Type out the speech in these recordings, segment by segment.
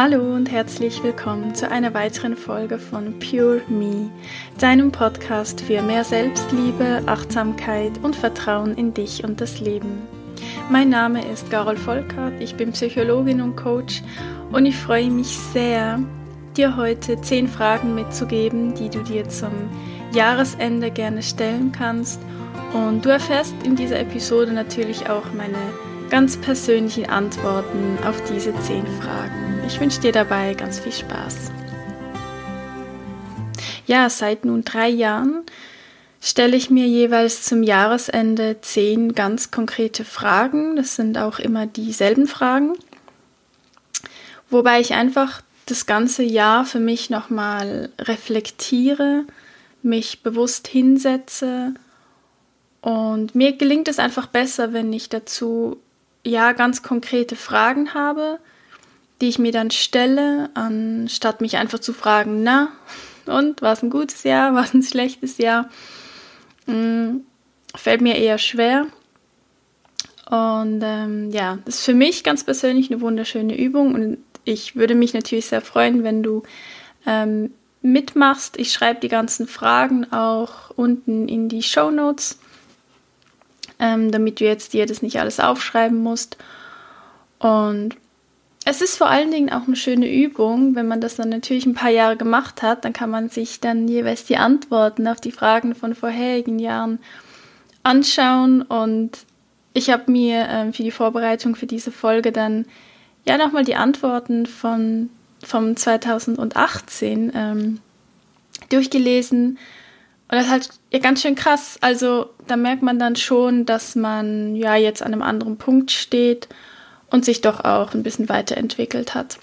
Hallo und herzlich willkommen zu einer weiteren Folge von Pure Me, deinem Podcast für mehr Selbstliebe, Achtsamkeit und Vertrauen in dich und das Leben. Mein Name ist Carol Volkert, ich bin Psychologin und Coach und ich freue mich sehr, dir heute zehn Fragen mitzugeben, die du dir zum Jahresende gerne stellen kannst. Und du erfährst in dieser Episode natürlich auch meine ganz persönlichen Antworten auf diese zehn Fragen. Ich wünsche dir dabei ganz viel Spaß. Ja, seit nun drei Jahren stelle ich mir jeweils zum Jahresende zehn ganz konkrete Fragen. Das sind auch immer dieselben Fragen, wobei ich einfach das ganze Jahr für mich nochmal reflektiere, mich bewusst hinsetze und mir gelingt es einfach besser, wenn ich dazu ja ganz konkrete Fragen habe, die ich mir dann stelle, anstatt mich einfach zu fragen, na, und war es ein gutes Jahr, war es ein schlechtes Jahr? Hm, fällt mir eher schwer. Und ähm, ja, das ist für mich ganz persönlich eine wunderschöne Übung und ich würde mich natürlich sehr freuen, wenn du ähm, mitmachst. Ich schreibe die ganzen Fragen auch unten in die Show Notes ähm, damit du jetzt dir das nicht alles aufschreiben musst. Und es ist vor allen Dingen auch eine schöne Übung, wenn man das dann natürlich ein paar Jahre gemacht hat, dann kann man sich dann jeweils die Antworten auf die Fragen von vorherigen Jahren anschauen. Und ich habe mir ähm, für die Vorbereitung für diese Folge dann ja nochmal die Antworten von vom 2018 ähm, durchgelesen und das ist halt ja, ganz schön krass. Also da merkt man dann schon, dass man ja jetzt an einem anderen Punkt steht und sich doch auch ein bisschen weiterentwickelt hat.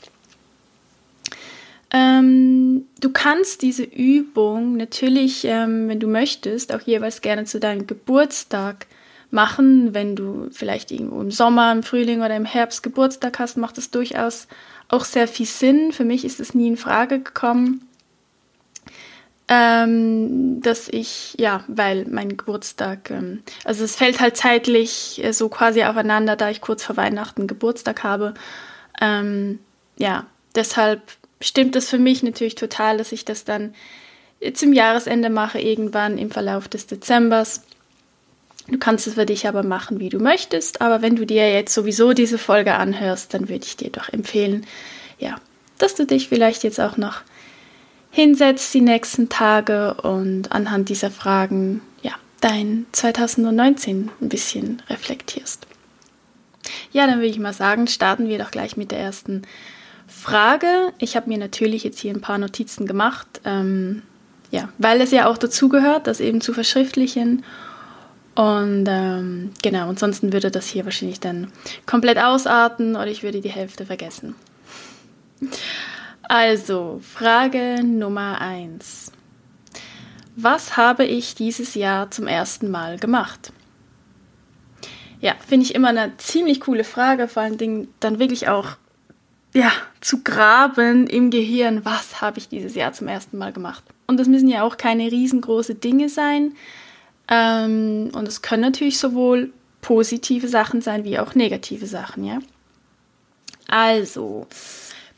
Ähm, du kannst diese Übung natürlich, ähm, wenn du möchtest, auch jeweils gerne zu deinem Geburtstag machen. Wenn du vielleicht irgendwo im Sommer, im Frühling oder im Herbst Geburtstag hast, macht das durchaus auch sehr viel Sinn. Für mich ist es nie in Frage gekommen ähm, dass ich, ja, weil mein Geburtstag, ähm, also es fällt halt zeitlich äh, so quasi aufeinander, da ich kurz vor Weihnachten Geburtstag habe. Ähm, ja, deshalb stimmt das für mich natürlich total, dass ich das dann zum Jahresende mache, irgendwann im Verlauf des Dezembers. Du kannst es für dich aber machen, wie du möchtest, aber wenn du dir jetzt sowieso diese Folge anhörst, dann würde ich dir doch empfehlen, ja, dass du dich vielleicht jetzt auch noch hinsetzt die nächsten Tage und anhand dieser Fragen ja, dein 2019 ein bisschen reflektierst. Ja, dann würde ich mal sagen, starten wir doch gleich mit der ersten Frage. Ich habe mir natürlich jetzt hier ein paar Notizen gemacht, ähm, ja, weil es ja auch dazugehört, das eben zu verschriftlichen. Und ähm, genau, ansonsten würde das hier wahrscheinlich dann komplett ausarten oder ich würde die Hälfte vergessen. Also, Frage Nummer 1. Was habe ich dieses Jahr zum ersten Mal gemacht? Ja, finde ich immer eine ziemlich coole Frage, vor allen Dingen dann wirklich auch ja, zu graben im Gehirn, was habe ich dieses Jahr zum ersten Mal gemacht. Und das müssen ja auch keine riesengroße Dinge sein. Ähm, und es können natürlich sowohl positive Sachen sein wie auch negative Sachen, ja. Also,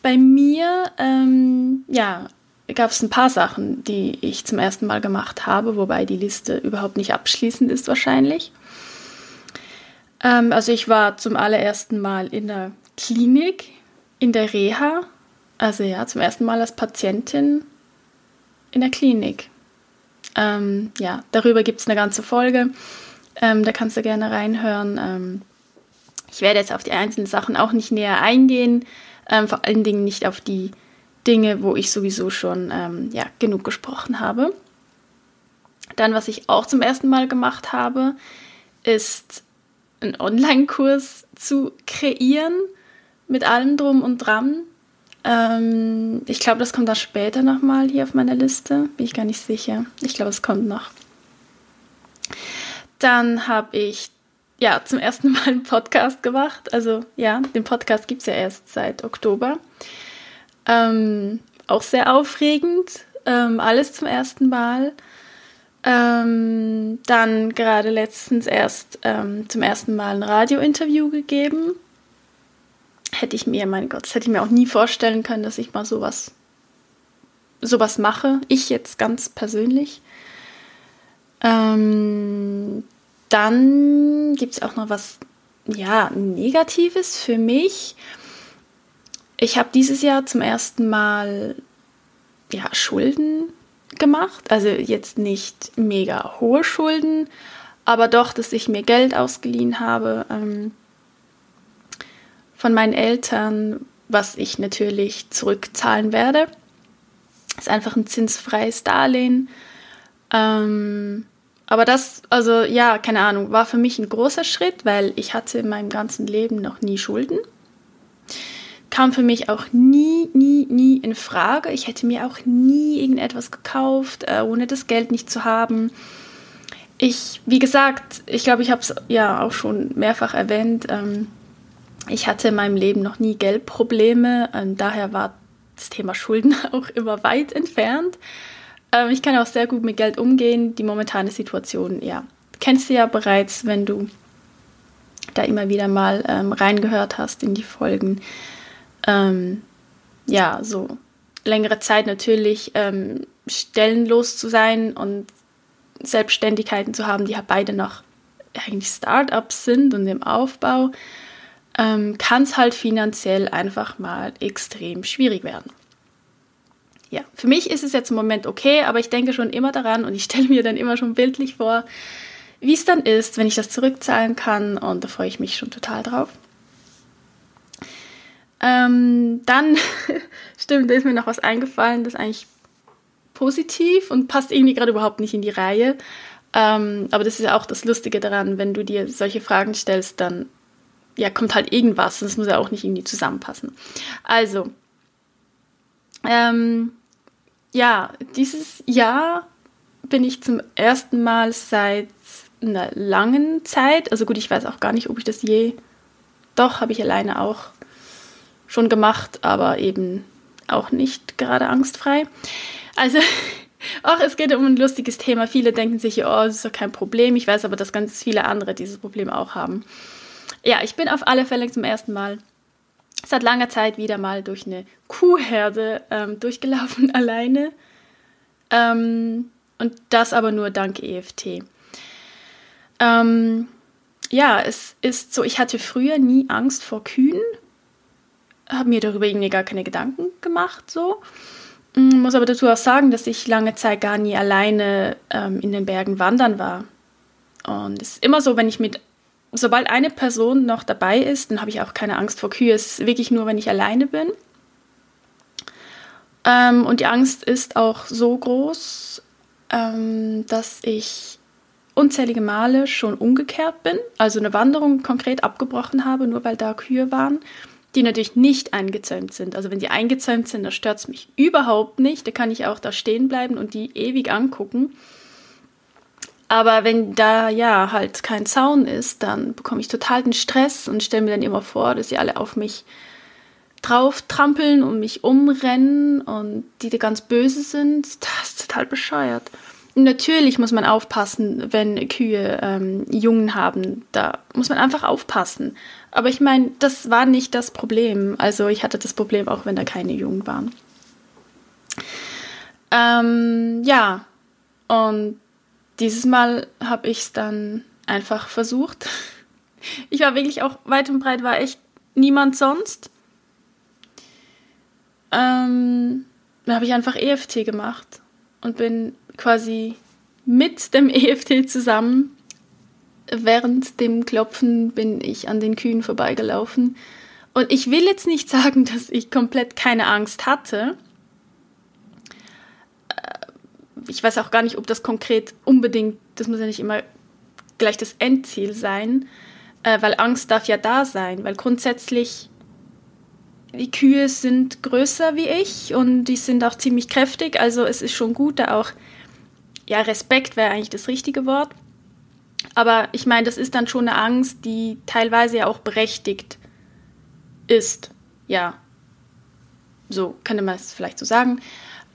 bei mir, ähm, ja, gab es ein paar Sachen, die ich zum ersten Mal gemacht habe, wobei die Liste überhaupt nicht abschließend ist wahrscheinlich. Ähm, also ich war zum allerersten Mal in der Klinik, in der Reha, also ja, zum ersten Mal als Patientin in der Klinik. Ähm, ja, darüber gibt es eine ganze Folge, ähm, da kannst du gerne reinhören. Ähm, ich werde jetzt auf die einzelnen Sachen auch nicht näher eingehen. Ähm, vor allen Dingen nicht auf die Dinge, wo ich sowieso schon ähm, ja, genug gesprochen habe. Dann, was ich auch zum ersten Mal gemacht habe, ist einen Online-Kurs zu kreieren mit allem drum und dran. Ähm, ich glaube, das kommt da später nochmal hier auf meiner Liste. Bin ich gar nicht sicher. Ich glaube, es kommt noch. Dann habe ich ja, zum ersten Mal einen Podcast gemacht. Also ja, den Podcast gibt es ja erst seit Oktober. Ähm, auch sehr aufregend. Ähm, alles zum ersten Mal. Ähm, dann gerade letztens erst ähm, zum ersten Mal ein Radiointerview gegeben. hätte ich mir, mein Gott, das hätte ich mir auch nie vorstellen können, dass ich mal sowas, sowas mache. Ich jetzt ganz persönlich. Ähm, dann gibt es auch noch was, ja, Negatives für mich. Ich habe dieses Jahr zum ersten Mal ja, Schulden gemacht. Also jetzt nicht mega hohe Schulden, aber doch, dass ich mir Geld ausgeliehen habe ähm, von meinen Eltern, was ich natürlich zurückzahlen werde. Ist einfach ein zinsfreies Darlehen. Ähm, aber das, also ja, keine Ahnung, war für mich ein großer Schritt, weil ich hatte in meinem ganzen Leben noch nie Schulden. Kam für mich auch nie, nie, nie in Frage. Ich hätte mir auch nie irgendetwas gekauft, äh, ohne das Geld nicht zu haben. Ich, wie gesagt, ich glaube, ich habe es ja auch schon mehrfach erwähnt. Ähm, ich hatte in meinem Leben noch nie Geldprobleme. Ähm, daher war das Thema Schulden auch immer weit entfernt. Ähm, ich kann auch sehr gut mit Geld umgehen. Die momentane Situation, ja, kennst du ja bereits, wenn du da immer wieder mal ähm, reingehört hast in die Folgen. Ähm, ja, so längere Zeit natürlich ähm, stellenlos zu sein und Selbstständigkeiten zu haben, die ja beide noch eigentlich Startups sind und im Aufbau, ähm, kann es halt finanziell einfach mal extrem schwierig werden ja, für mich ist es jetzt im Moment okay, aber ich denke schon immer daran und ich stelle mir dann immer schon bildlich vor, wie es dann ist, wenn ich das zurückzahlen kann und da freue ich mich schon total drauf. Ähm, dann, stimmt, da ist mir noch was eingefallen, das ist eigentlich positiv und passt irgendwie gerade überhaupt nicht in die Reihe. Ähm, aber das ist ja auch das Lustige daran, wenn du dir solche Fragen stellst, dann ja, kommt halt irgendwas. Das muss ja auch nicht irgendwie zusammenpassen. Also, ähm, ja, dieses Jahr bin ich zum ersten Mal seit einer langen Zeit, also gut, ich weiß auch gar nicht, ob ich das je, doch, habe ich alleine auch schon gemacht, aber eben auch nicht gerade angstfrei. Also, auch es geht um ein lustiges Thema. Viele denken sich, oh, das ist doch kein Problem. Ich weiß aber, dass ganz viele andere dieses Problem auch haben. Ja, ich bin auf alle Fälle zum ersten Mal seit langer Zeit wieder mal durch eine Kuhherde ähm, durchgelaufen alleine. Ähm, und das aber nur dank EFT. Ähm, ja, es ist so, ich hatte früher nie Angst vor Kühen, habe mir darüber irgendwie gar keine Gedanken gemacht, so. Mm, muss aber dazu auch sagen, dass ich lange Zeit gar nie alleine ähm, in den Bergen wandern war. Und es ist immer so, wenn ich mit sobald eine Person noch dabei ist, dann habe ich auch keine Angst vor Kühe. Es ist wirklich nur, wenn ich alleine bin. Ähm, und die Angst ist auch so groß, ähm, dass ich unzählige Male schon umgekehrt bin, also eine Wanderung konkret abgebrochen habe, nur weil da Kühe waren, die natürlich nicht eingezäumt sind. Also wenn sie eingezäumt sind, dann stört es mich überhaupt nicht. Da kann ich auch da stehen bleiben und die ewig angucken. Aber wenn da ja halt kein Zaun ist, dann bekomme ich total den Stress und stelle mir dann immer vor, dass sie alle auf mich drauf trampeln und mich umrennen und die da ganz böse sind. Das ist total bescheuert. Natürlich muss man aufpassen, wenn Kühe ähm, Jungen haben. Da muss man einfach aufpassen. Aber ich meine, das war nicht das Problem. Also ich hatte das Problem auch, wenn da keine Jungen waren. Ähm, ja, und dieses Mal habe ich es dann einfach versucht. Ich war wirklich auch weit und breit, war echt niemand sonst. Ähm, dann habe ich einfach EFT gemacht und bin quasi mit dem EFT zusammen. Während dem Klopfen bin ich an den Kühen vorbeigelaufen. Und ich will jetzt nicht sagen, dass ich komplett keine Angst hatte ich weiß auch gar nicht, ob das konkret unbedingt, das muss ja nicht immer gleich das Endziel sein, äh, weil Angst darf ja da sein, weil grundsätzlich die Kühe sind größer wie ich und die sind auch ziemlich kräftig, also es ist schon gut, da auch, ja, Respekt wäre eigentlich das richtige Wort. Aber ich meine, das ist dann schon eine Angst, die teilweise ja auch berechtigt ist. Ja, so könnte man es vielleicht so sagen.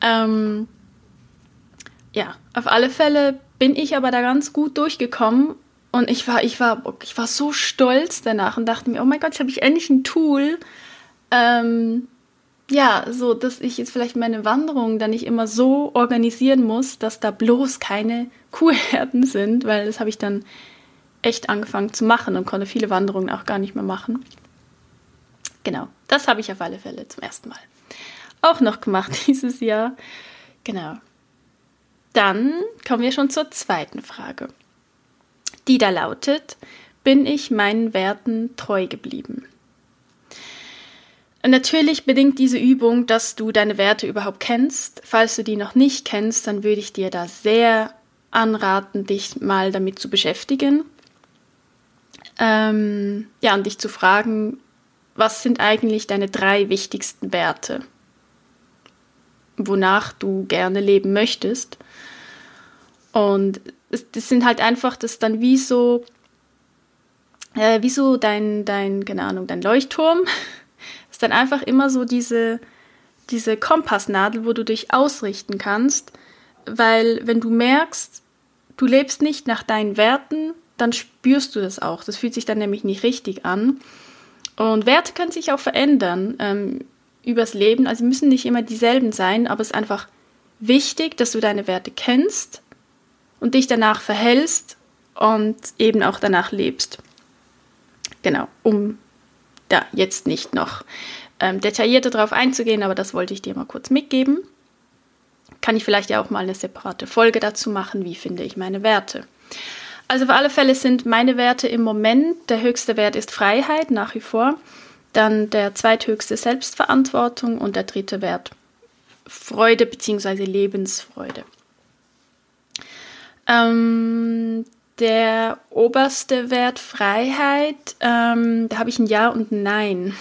Ähm, ja, auf alle Fälle bin ich aber da ganz gut durchgekommen Und ich war, ich war, ich war so stolz danach und dachte mir, oh mein Gott, jetzt habe ich endlich ein Tool. Ähm, ja, so, dass ich jetzt vielleicht meine Wanderung dann nicht immer so organisieren muss, dass da bloß keine Kuhherden sind, weil das habe ich dann echt angefangen zu machen und konnte viele Wanderungen auch gar nicht mehr machen. Genau, das habe ich auf alle Fälle zum ersten Mal auch noch gemacht dieses Jahr. Genau. Dann kommen wir schon zur zweiten Frage. Die da lautet, bin ich meinen Werten treu geblieben? Natürlich bedingt diese Übung, dass du deine Werte überhaupt kennst. Falls du die noch nicht kennst, dann würde ich dir da sehr anraten, dich mal damit zu beschäftigen. Ähm, ja, und dich zu fragen, was sind eigentlich deine drei wichtigsten Werte, wonach du gerne leben möchtest. Und das sind halt einfach, das dann wie so, äh, wie so dein, dein, keine Ahnung, dein Leuchtturm. Das ist dann einfach immer so diese, diese Kompassnadel, wo du dich ausrichten kannst. Weil wenn du merkst, du lebst nicht nach deinen Werten, dann spürst du das auch. Das fühlt sich dann nämlich nicht richtig an. Und Werte können sich auch verändern ähm, übers Leben. Also müssen nicht immer dieselben sein, aber es ist einfach wichtig, dass du deine Werte kennst und dich danach verhältst und eben auch danach lebst. Genau, um da jetzt nicht noch ähm, detaillierter drauf einzugehen, aber das wollte ich dir mal kurz mitgeben. Kann ich vielleicht ja auch mal eine separate Folge dazu machen, wie finde ich meine Werte. Also auf alle Fälle sind meine Werte im Moment, der höchste Wert ist Freiheit nach wie vor, dann der zweithöchste Selbstverantwortung und der dritte Wert Freude bzw. Lebensfreude. Ähm, der oberste Wert Freiheit, ähm, da habe ich ein Ja und ein Nein.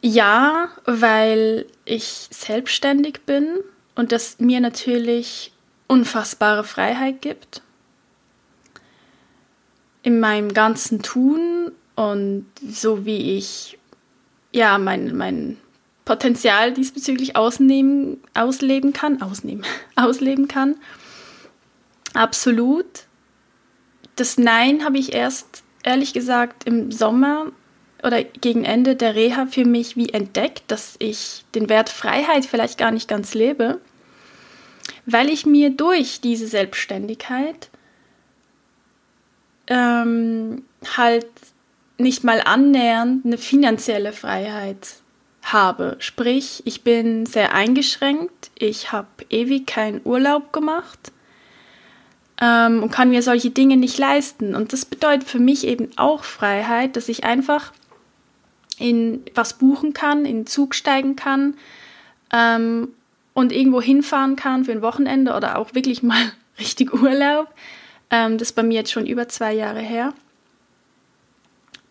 Ja, weil ich selbstständig bin und das mir natürlich unfassbare Freiheit gibt. In meinem ganzen Tun und so wie ich ja mein, mein Potenzial diesbezüglich ausnehmen, ausleben kann, ausnehmen, ausleben kann. Absolut. Das Nein habe ich erst ehrlich gesagt im Sommer oder gegen Ende der Reha für mich wie entdeckt, dass ich den Wert Freiheit vielleicht gar nicht ganz lebe weil ich mir durch diese Selbstständigkeit ähm, halt nicht mal annähernd eine finanzielle Freiheit habe. Sprich, ich bin sehr eingeschränkt, ich habe ewig keinen Urlaub gemacht ähm, und kann mir solche Dinge nicht leisten. Und das bedeutet für mich eben auch Freiheit, dass ich einfach in was buchen kann, in den Zug steigen kann ähm, und irgendwo hinfahren kann für ein Wochenende oder auch wirklich mal richtig Urlaub. Ähm, das ist bei mir jetzt schon über zwei Jahre her.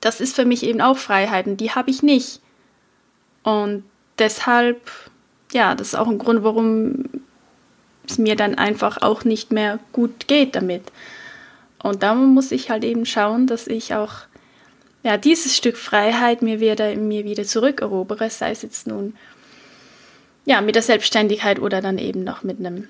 Das ist für mich eben auch Freiheiten, die habe ich nicht. Und deshalb, ja, das ist auch ein Grund, warum es mir dann einfach auch nicht mehr gut geht damit. Und da muss ich halt eben schauen, dass ich auch ja, dieses Stück Freiheit mir wieder, mir wieder zurückerobere, sei es jetzt nun ja, mit der Selbstständigkeit oder dann eben noch mit einem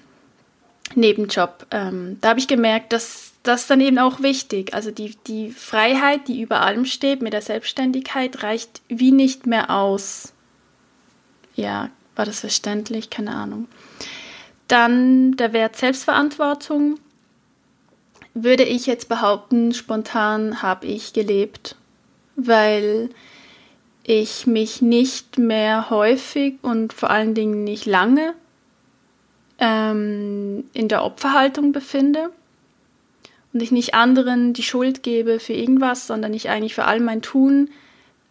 Nebenjob. Ähm, da habe ich gemerkt, dass das dann eben auch wichtig. Also die, die Freiheit, die über allem steht mit der Selbstständigkeit, reicht wie nicht mehr aus. Ja, war das verständlich? Keine Ahnung. Dann der Wert Selbstverantwortung. Würde ich jetzt behaupten, spontan habe ich gelebt, weil ich mich nicht mehr häufig und vor allen Dingen nicht lange ähm, in der Opferhaltung befinde und ich nicht anderen die Schuld gebe für irgendwas, sondern ich eigentlich für all mein Tun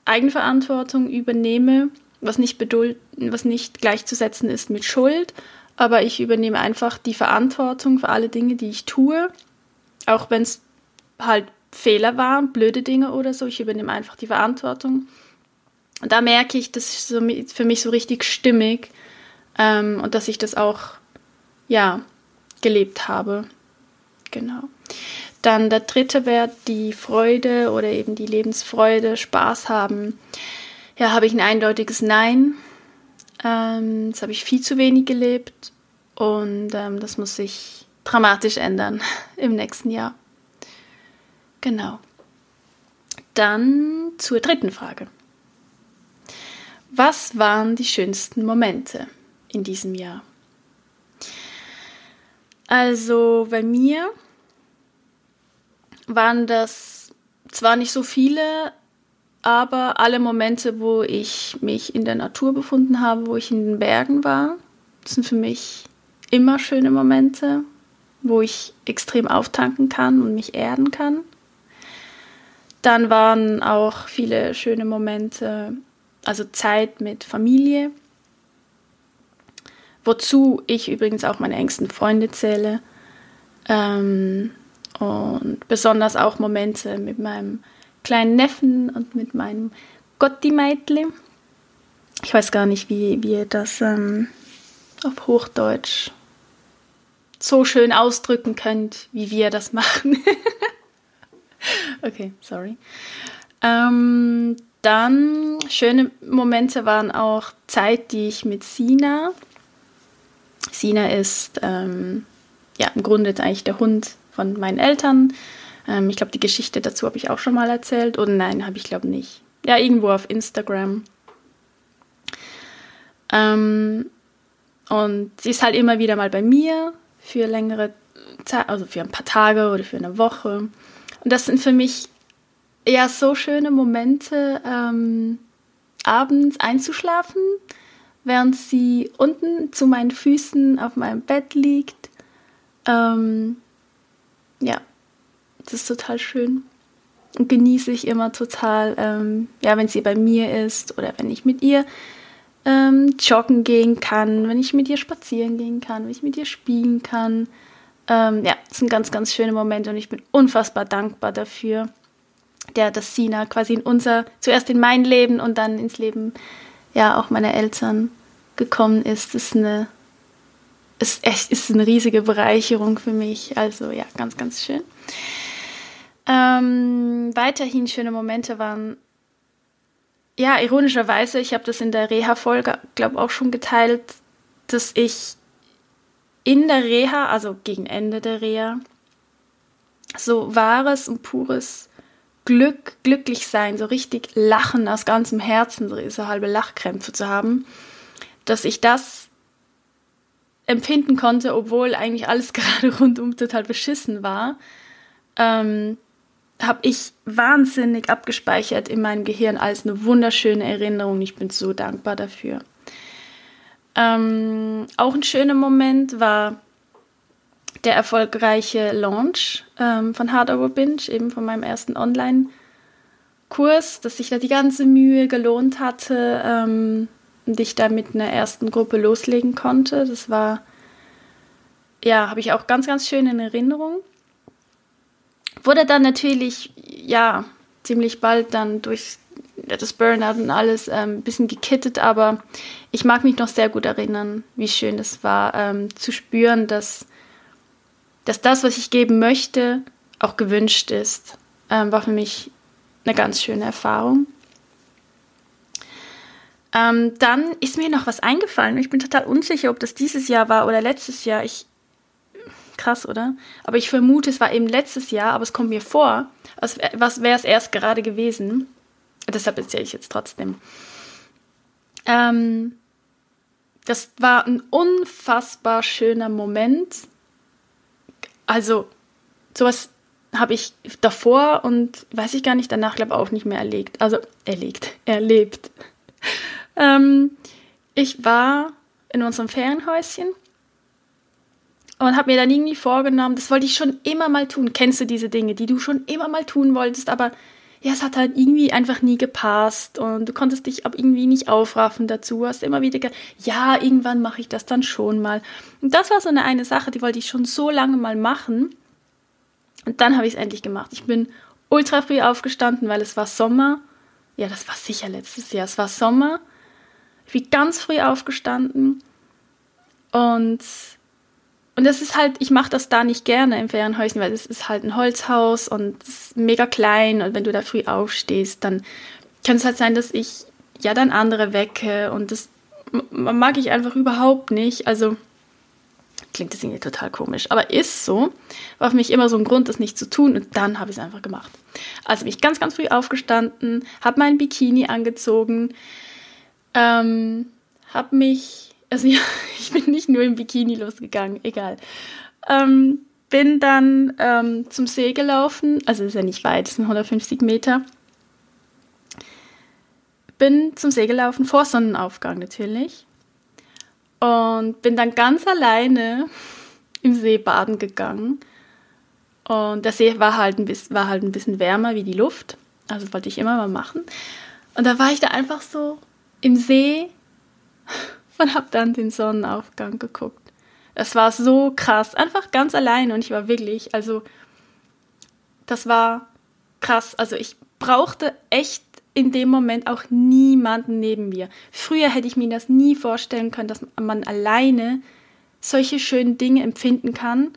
Eigenverantwortung übernehme, was nicht, was nicht gleichzusetzen ist mit Schuld, aber ich übernehme einfach die Verantwortung für alle Dinge, die ich tue, auch wenn es halt Fehler waren, blöde Dinge oder so, ich übernehme einfach die Verantwortung und da merke ich, das ist so für mich so richtig stimmig ähm, und dass ich das auch, ja, gelebt habe. Genau. Dann der dritte Wert, die Freude oder eben die Lebensfreude, Spaß haben. Ja, habe ich ein eindeutiges Nein. Ähm, das habe ich viel zu wenig gelebt und ähm, das muss ich dramatisch ändern im nächsten Jahr. Genau. Dann zur dritten Frage. Was waren die schönsten Momente in diesem Jahr? Also bei mir waren das zwar nicht so viele, aber alle Momente, wo ich mich in der Natur befunden habe, wo ich in den Bergen war, sind für mich immer schöne Momente, wo ich extrem auftanken kann und mich erden kann. Dann waren auch viele schöne Momente, also Zeit mit Familie, wozu ich übrigens auch meine engsten Freunde zähle. Ähm, und besonders auch Momente mit meinem kleinen Neffen und mit meinem Gotti-Meitli. Ich weiß gar nicht, wie, ihr das ähm, auf Hochdeutsch so schön ausdrücken könnt, wie wir das machen. okay, sorry. Ähm, dann schöne Momente waren auch Zeit, die ich mit Sina. Sina ist ähm, ja im Grunde jetzt eigentlich der Hund von meinen Eltern. Ähm, ich glaube, die Geschichte dazu habe ich auch schon mal erzählt. Und nein, habe ich glaube nicht. Ja, irgendwo auf Instagram. Ähm, und sie ist halt immer wieder mal bei mir für längere Zeit, also für ein paar Tage oder für eine Woche. Und das sind für mich ja so schöne Momente, ähm, abends einzuschlafen, während sie unten zu meinen Füßen auf meinem Bett liegt. Ähm, ja, das ist total schön. Und genieße ich immer total, ähm, ja, wenn sie bei mir ist oder wenn ich mit ihr ähm, joggen gehen kann, wenn ich mit ihr spazieren gehen kann, wenn ich mit ihr spielen kann. Ähm, ja, das sind ganz, ganz schöne Momente und ich bin unfassbar dankbar dafür, der, dass Sina quasi in unser, zuerst in mein Leben und dann ins Leben, ja, auch meiner Eltern gekommen ist. Ist eine, ist echt, ist eine riesige Bereicherung für mich. Also ja, ganz, ganz schön. Ähm, weiterhin schöne Momente waren ja, ironischerweise, ich habe das in der Reha-Folge, glaube auch schon geteilt, dass ich in der Reha, also gegen Ende der Reha, so wahres und pures Glück, glücklich sein, so richtig lachen aus ganzem Herzen, so halbe Lachkrämpfe zu haben, dass ich das empfinden konnte, obwohl eigentlich alles gerade rundum total beschissen war. Ähm, habe ich wahnsinnig abgespeichert in meinem Gehirn als eine wunderschöne Erinnerung. Ich bin so dankbar dafür. Ähm, auch ein schöner Moment war der erfolgreiche Launch ähm, von Hard Over Binge, eben von meinem ersten Online-Kurs, dass sich da die ganze Mühe gelohnt hatte ähm, und ich da mit einer ersten Gruppe loslegen konnte. Das war, ja, habe ich auch ganz, ganz schön in Erinnerung. Wurde dann natürlich, ja, ziemlich bald dann durch das Burnout und alles ähm, ein bisschen gekittet, aber ich mag mich noch sehr gut erinnern, wie schön es war, ähm, zu spüren, dass, dass das, was ich geben möchte, auch gewünscht ist. Ähm, war für mich eine ganz schöne Erfahrung. Ähm, dann ist mir noch was eingefallen. Ich bin total unsicher, ob das dieses Jahr war oder letztes Jahr. Ich Krass, oder? Aber ich vermute, es war eben letztes Jahr, aber es kommt mir vor, als was wäre es erst gerade gewesen. Deshalb erzähle ich jetzt trotzdem. Ähm, das war ein unfassbar schöner Moment. Also, sowas habe ich davor und weiß ich gar nicht, danach glaube ich auch nicht mehr erlegt. Also erlegt, erlebt. Ähm, ich war in unserem Ferienhäuschen und habe mir dann irgendwie vorgenommen, das wollte ich schon immer mal tun. Kennst du diese Dinge, die du schon immer mal tun wolltest, aber ja, es hat halt irgendwie einfach nie gepasst und du konntest dich ab irgendwie nicht aufraffen dazu. Hast immer wieder, ge ja, irgendwann mache ich das dann schon mal. Und das war so eine eine Sache, die wollte ich schon so lange mal machen. Und dann habe ich es endlich gemacht. Ich bin ultra früh aufgestanden, weil es war Sommer. Ja, das war sicher letztes Jahr. Es war Sommer. Ich bin ganz früh aufgestanden und und das ist halt, ich mache das da nicht gerne im Ferienhäuschen, weil es ist halt ein Holzhaus und es ist mega klein und wenn du da früh aufstehst, dann kann es halt sein, dass ich ja dann andere wecke und das mag ich einfach überhaupt nicht. Also klingt das irgendwie total komisch, aber ist so. War für mich immer so ein Grund, das nicht zu tun und dann habe ich es einfach gemacht. Also bin ich ganz, ganz früh aufgestanden, habe mein Bikini angezogen, ähm, habe mich, also ja, ich bin nicht nur im Bikini losgegangen, egal. Ähm, bin dann ähm, zum See gelaufen, also ist ja nicht weit, es sind 150 Meter. Bin zum See gelaufen, vor Sonnenaufgang natürlich. Und bin dann ganz alleine im See baden gegangen. Und der See war halt, ein bisschen, war halt ein bisschen wärmer wie die Luft. Also wollte ich immer mal machen. Und da war ich da einfach so im See und habe dann den Sonnenaufgang geguckt. Das war so krass, einfach ganz allein und ich war wirklich, also das war krass. Also ich brauchte echt in dem Moment auch niemanden neben mir. Früher hätte ich mir das nie vorstellen können, dass man alleine solche schönen Dinge empfinden kann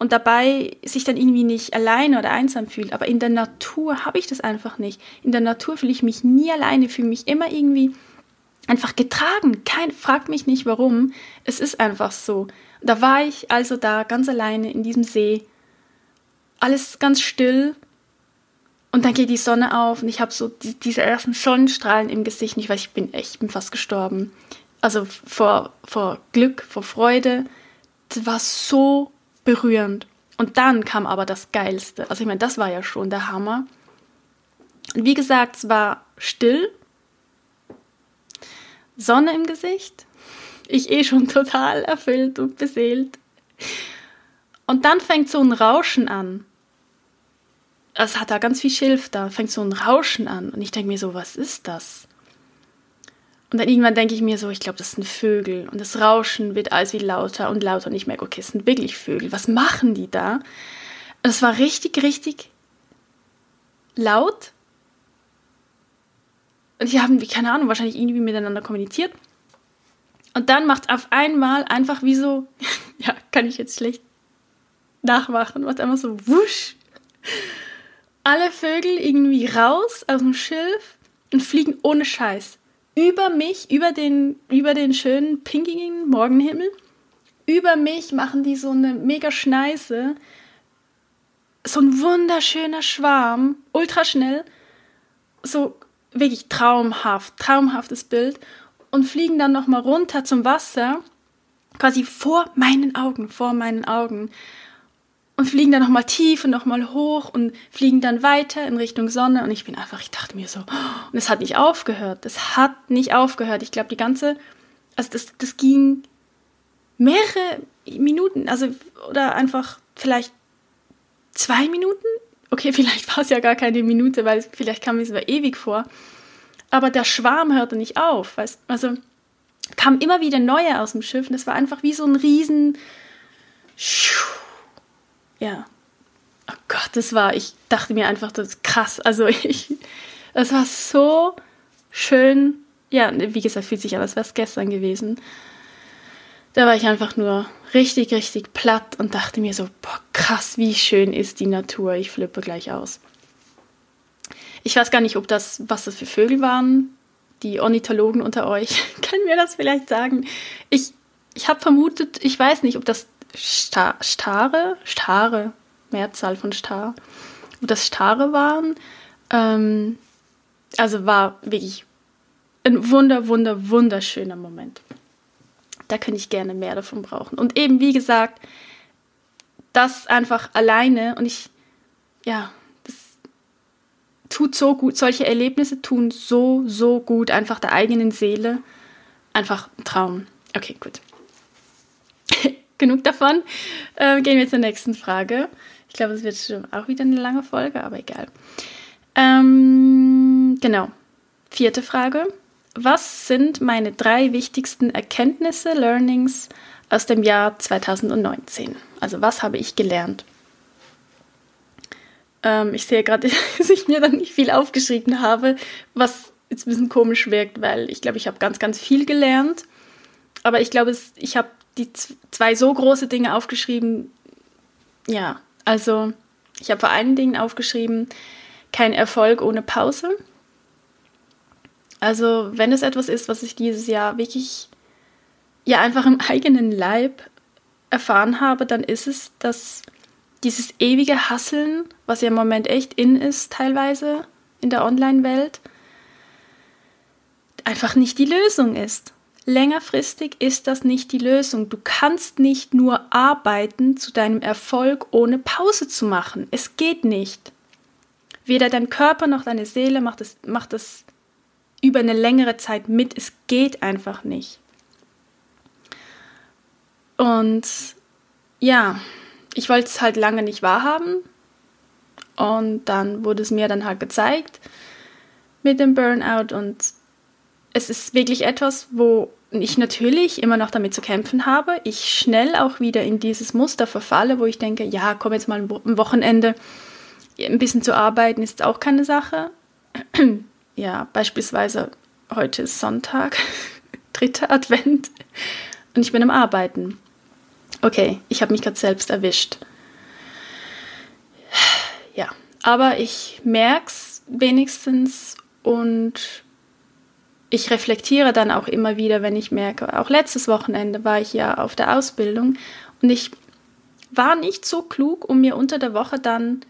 und dabei sich dann irgendwie nicht alleine oder einsam fühlt. Aber in der Natur habe ich das einfach nicht. In der Natur fühle ich mich nie alleine, fühle mich immer irgendwie einfach getragen. Kein, fragt mich nicht warum. Es ist einfach so. Da war ich also da ganz alleine in diesem See. Alles ganz still. Und dann geht die Sonne auf und ich habe so die, diese ersten Sonnenstrahlen im Gesicht. Ich weiß, ich bin echt, bin fast gestorben. Also vor, vor Glück, vor Freude. Das war so berührend. Und dann kam aber das Geilste. Also ich meine, das war ja schon der Hammer. Und wie gesagt, es war still Sonne im Gesicht. Ich eh schon total erfüllt und beseelt. Und dann fängt so ein Rauschen an. Es hat da ganz viel Schilf da, fängt so ein Rauschen an. Und ich denke mir so, was ist das? Und dann irgendwann denke ich mir so, ich glaube, das sind Vögel. Und das Rauschen wird alles wie lauter und lauter. Und ich merke, okay, es sind wirklich Vögel. Was machen die da? Und es war richtig, richtig laut. Und die haben, keine Ahnung, wahrscheinlich irgendwie miteinander kommuniziert. Und dann macht auf einmal einfach wie so, ja, kann ich jetzt schlecht nachmachen, macht einfach so wusch. Alle Vögel irgendwie raus aus dem Schilf und fliegen ohne Scheiß über mich, über den, über den schönen pinkigen Morgenhimmel. Über mich machen die so eine mega Schneise. So ein wunderschöner Schwarm, ultra schnell. So wirklich traumhaft, traumhaftes Bild und fliegen dann noch mal runter zum Wasser, quasi vor meinen Augen, vor meinen Augen und fliegen dann noch mal tief und noch mal hoch und fliegen dann weiter in Richtung Sonne und ich bin einfach, ich dachte mir so, und es hat nicht aufgehört, es hat nicht aufgehört. Ich glaube, die ganze, also das, das ging mehrere Minuten, also oder einfach vielleicht zwei Minuten, Okay, vielleicht war es ja gar keine Minute, weil vielleicht kam es aber ewig vor. Aber der Schwarm hörte nicht auf. Weißt, also kam immer wieder neue aus dem Schiff und es war einfach wie so ein riesen. Ja. Oh Gott, das war, ich dachte mir einfach, das ist krass. Also ich, das war so schön. Ja, wie gesagt, fühlt sich an, als wäre es gestern gewesen da war ich einfach nur richtig, richtig platt und dachte mir so, boah, krass, wie schön ist die Natur. Ich flippe gleich aus. Ich weiß gar nicht, ob das, was das für Vögel waren. Die Ornithologen unter euch können mir das vielleicht sagen. Ich, ich habe vermutet, ich weiß nicht, ob das Sta Stare, Stare, Mehrzahl von Star, ob das Stare waren. Ähm, also war wirklich ein wunder, wunder, wunderschöner Moment da könnte ich gerne mehr davon brauchen. Und eben, wie gesagt, das einfach alleine und ich, ja, das tut so gut. Solche Erlebnisse tun so, so gut, einfach der eigenen Seele. Einfach ein Traum. Okay, gut. Genug davon. Äh, gehen wir zur nächsten Frage. Ich glaube, es wird auch wieder eine lange Folge, aber egal. Ähm, genau. Vierte Frage was sind meine drei wichtigsten Erkenntnisse, Learnings aus dem Jahr 2019? Also was habe ich gelernt? Ähm, ich sehe gerade, dass ich mir dann nicht viel aufgeschrieben habe, was jetzt ein bisschen komisch wirkt, weil ich glaube, ich habe ganz, ganz viel gelernt. Aber ich glaube, ich habe die zwei so große Dinge aufgeschrieben. Ja, also ich habe vor allen Dingen aufgeschrieben, kein Erfolg ohne Pause. Also wenn es etwas ist, was ich dieses Jahr wirklich ja einfach im eigenen Leib erfahren habe, dann ist es, dass dieses ewige Hasseln, was ja im Moment echt in ist, teilweise in der Online-Welt, einfach nicht die Lösung ist. Längerfristig ist das nicht die Lösung. Du kannst nicht nur arbeiten zu deinem Erfolg, ohne Pause zu machen. Es geht nicht. Weder dein Körper noch deine Seele macht das, macht das über eine längere Zeit mit. Es geht einfach nicht. Und ja, ich wollte es halt lange nicht wahrhaben. Und dann wurde es mir dann halt gezeigt mit dem Burnout und es ist wirklich etwas, wo ich natürlich immer noch damit zu kämpfen habe. Ich schnell auch wieder in dieses Muster verfalle, wo ich denke, ja, komm jetzt mal am Wochenende ein bisschen zu arbeiten, ist auch keine Sache. ja, beispielsweise heute ist Sonntag, dritter Advent und ich bin am Arbeiten. Okay, ich habe mich gerade selbst erwischt. Ja, aber ich merke es wenigstens und ich reflektiere dann auch immer wieder, wenn ich merke, auch letztes Wochenende war ich ja auf der Ausbildung und ich war nicht so klug, um mir unter der Woche dann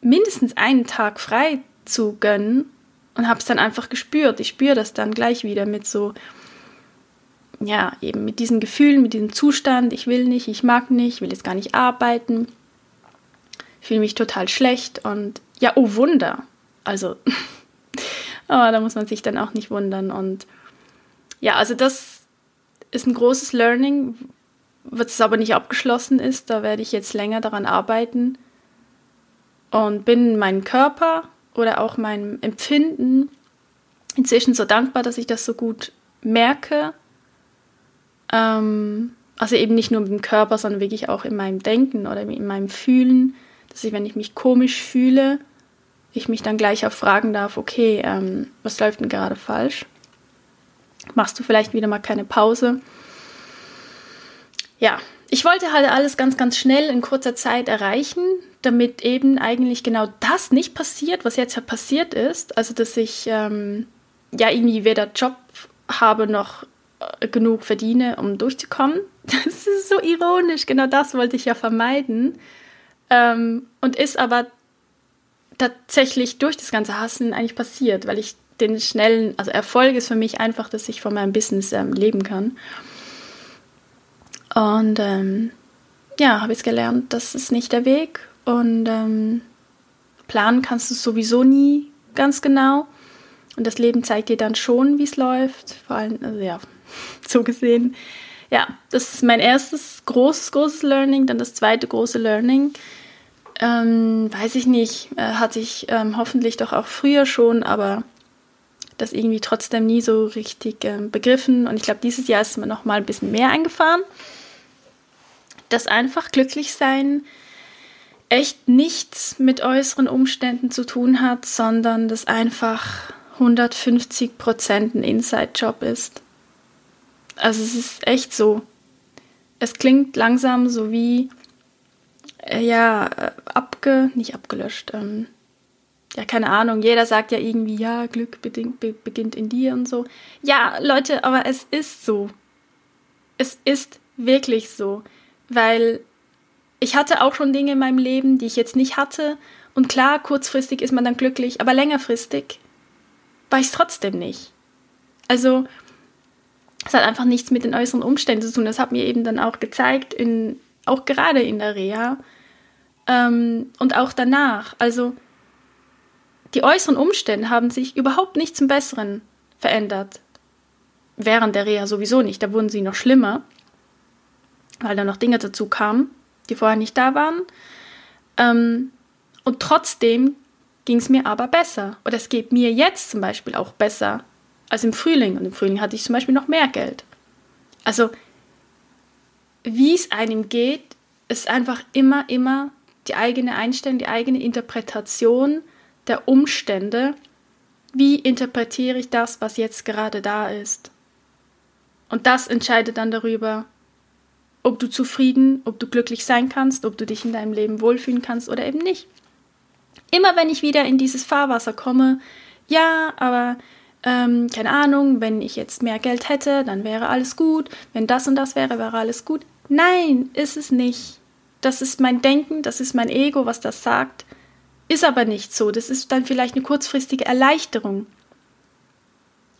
mindestens einen Tag frei zu gönnen und habe es dann einfach gespürt. Ich spüre das dann gleich wieder mit so, ja, eben mit diesen Gefühlen, mit diesem Zustand, ich will nicht, ich mag nicht, will jetzt gar nicht arbeiten, fühle mich total schlecht und ja, oh Wunder. Also Aber da muss man sich dann auch nicht wundern. Und ja, also das ist ein großes Learning, was aber nicht abgeschlossen ist. Da werde ich jetzt länger daran arbeiten und bin meinem Körper oder auch meinem Empfinden inzwischen so dankbar, dass ich das so gut merke. Ähm, also eben nicht nur mit dem Körper, sondern wirklich auch in meinem Denken oder in meinem Fühlen, dass ich, wenn ich mich komisch fühle, ich mich dann gleich auch fragen darf, okay, ähm, was läuft denn gerade falsch? Machst du vielleicht wieder mal keine Pause? Ja, ich wollte halt alles ganz, ganz schnell in kurzer Zeit erreichen, damit eben eigentlich genau das nicht passiert, was jetzt ja passiert ist. Also, dass ich ähm, ja irgendwie weder Job habe noch äh, genug verdiene, um durchzukommen. Das ist so ironisch, genau das wollte ich ja vermeiden. Ähm, und ist aber tatsächlich durch das ganze Hasseln eigentlich passiert, weil ich den schnellen, also Erfolg ist für mich einfach, dass ich von meinem Business ähm, leben kann. Und ähm, ja, habe jetzt gelernt, das ist nicht der Weg und ähm, planen kannst du sowieso nie ganz genau. Und das Leben zeigt dir dann schon, wie es läuft. Vor allem, also ja, so gesehen. Ja, das ist mein erstes großes, großes Learning. Dann das zweite große Learning ähm, weiß ich nicht, äh, hatte ich ähm, hoffentlich doch auch früher schon, aber das irgendwie trotzdem nie so richtig ähm, begriffen. Und ich glaube, dieses Jahr ist mir noch mal ein bisschen mehr eingefahren, dass einfach glücklich sein echt nichts mit äußeren Umständen zu tun hat, sondern dass einfach 150 Prozent ein Inside-Job ist. Also es ist echt so. Es klingt langsam so wie äh, ja, äh, abge, nicht abgelöscht, ähm, ja, keine Ahnung, jeder sagt ja irgendwie, ja, Glück bedingt, be beginnt in dir und so. Ja, Leute, aber es ist so. Es ist wirklich so, weil ich hatte auch schon Dinge in meinem Leben, die ich jetzt nicht hatte. Und klar, kurzfristig ist man dann glücklich, aber längerfristig war ich es trotzdem nicht. Also, es hat einfach nichts mit den äußeren Umständen zu tun. Das hat mir eben dann auch gezeigt, in, auch gerade in der Reha, ähm, und auch danach. Also die äußeren Umstände haben sich überhaupt nicht zum Besseren verändert. Während der Reha sowieso nicht. Da wurden sie noch schlimmer, weil da noch Dinge dazu kamen, die vorher nicht da waren. Ähm, und trotzdem ging es mir aber besser. Oder es geht mir jetzt zum Beispiel auch besser als im Frühling. Und im Frühling hatte ich zum Beispiel noch mehr Geld. Also, wie es einem geht, ist einfach immer, immer die eigene Einstellung, die eigene Interpretation der Umstände. Wie interpretiere ich das, was jetzt gerade da ist? Und das entscheidet dann darüber, ob du zufrieden, ob du glücklich sein kannst, ob du dich in deinem Leben wohlfühlen kannst oder eben nicht. Immer wenn ich wieder in dieses Fahrwasser komme, ja, aber ähm, keine Ahnung, wenn ich jetzt mehr Geld hätte, dann wäre alles gut, wenn das und das wäre, wäre alles gut. Nein, ist es nicht. Das ist mein Denken, das ist mein Ego, was das sagt. Ist aber nicht so. Das ist dann vielleicht eine kurzfristige Erleichterung.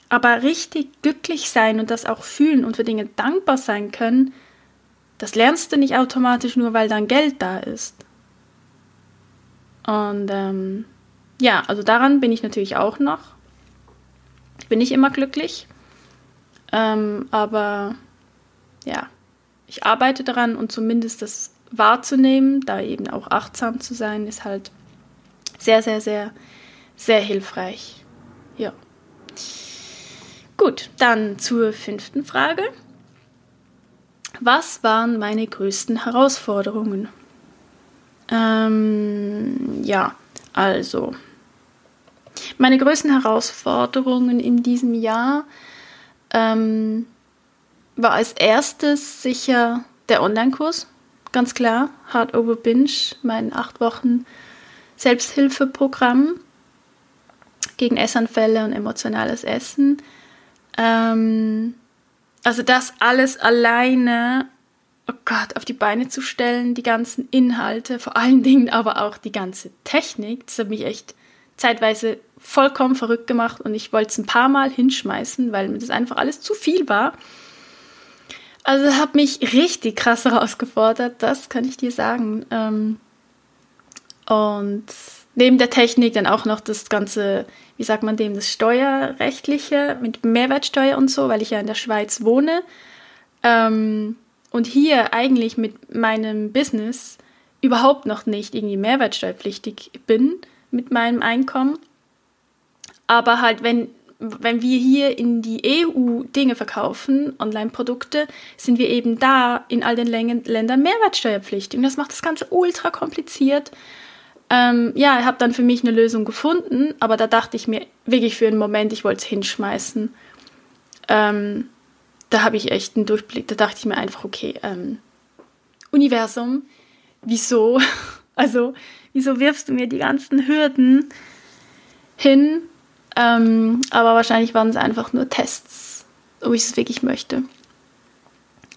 Aber richtig glücklich sein und das auch fühlen und für Dinge dankbar sein können, das lernst du nicht automatisch nur, weil dann Geld da ist. Und ähm, ja, also daran bin ich natürlich auch noch. Ich bin nicht immer glücklich. Ähm, aber ja, ich arbeite daran und zumindest das wahrzunehmen, da eben auch achtsam zu sein, ist halt sehr, sehr, sehr, sehr hilfreich. Ja. Gut, dann zur fünften Frage. Was waren meine größten Herausforderungen? Ähm, ja, also. Meine größten Herausforderungen in diesem Jahr ähm, war als erstes sicher der Online-Kurs, ganz klar. Hard Over Binge, mein acht Wochen Selbsthilfeprogramm gegen Essanfälle und emotionales Essen. Ähm, also das alles alleine, oh Gott, auf die Beine zu stellen, die ganzen Inhalte, vor allen Dingen aber auch die ganze Technik, das hat mich echt zeitweise vollkommen verrückt gemacht und ich wollte es ein paar Mal hinschmeißen, weil mir das einfach alles zu viel war. Also hat mich richtig krass herausgefordert, das kann ich dir sagen. Ähm, und neben der Technik dann auch noch das ganze, wie sagt man dem, das Steuerrechtliche mit Mehrwertsteuer und so, weil ich ja in der Schweiz wohne. Ähm, und hier eigentlich mit meinem Business überhaupt noch nicht irgendwie mehrwertsteuerpflichtig bin mit meinem Einkommen. Aber halt, wenn, wenn wir hier in die EU Dinge verkaufen, Online-Produkte, sind wir eben da in all den Ländern mehrwertsteuerpflichtig. Und das macht das Ganze ultra kompliziert. Ähm, ja, ich habe dann für mich eine Lösung gefunden, aber da dachte ich mir wirklich für einen Moment, ich wollte es hinschmeißen. Ähm, da habe ich echt einen Durchblick. Da dachte ich mir einfach, okay, ähm, Universum, wieso? Also, wieso wirfst du mir die ganzen Hürden hin? Ähm, aber wahrscheinlich waren es einfach nur Tests, ob ich es wirklich möchte.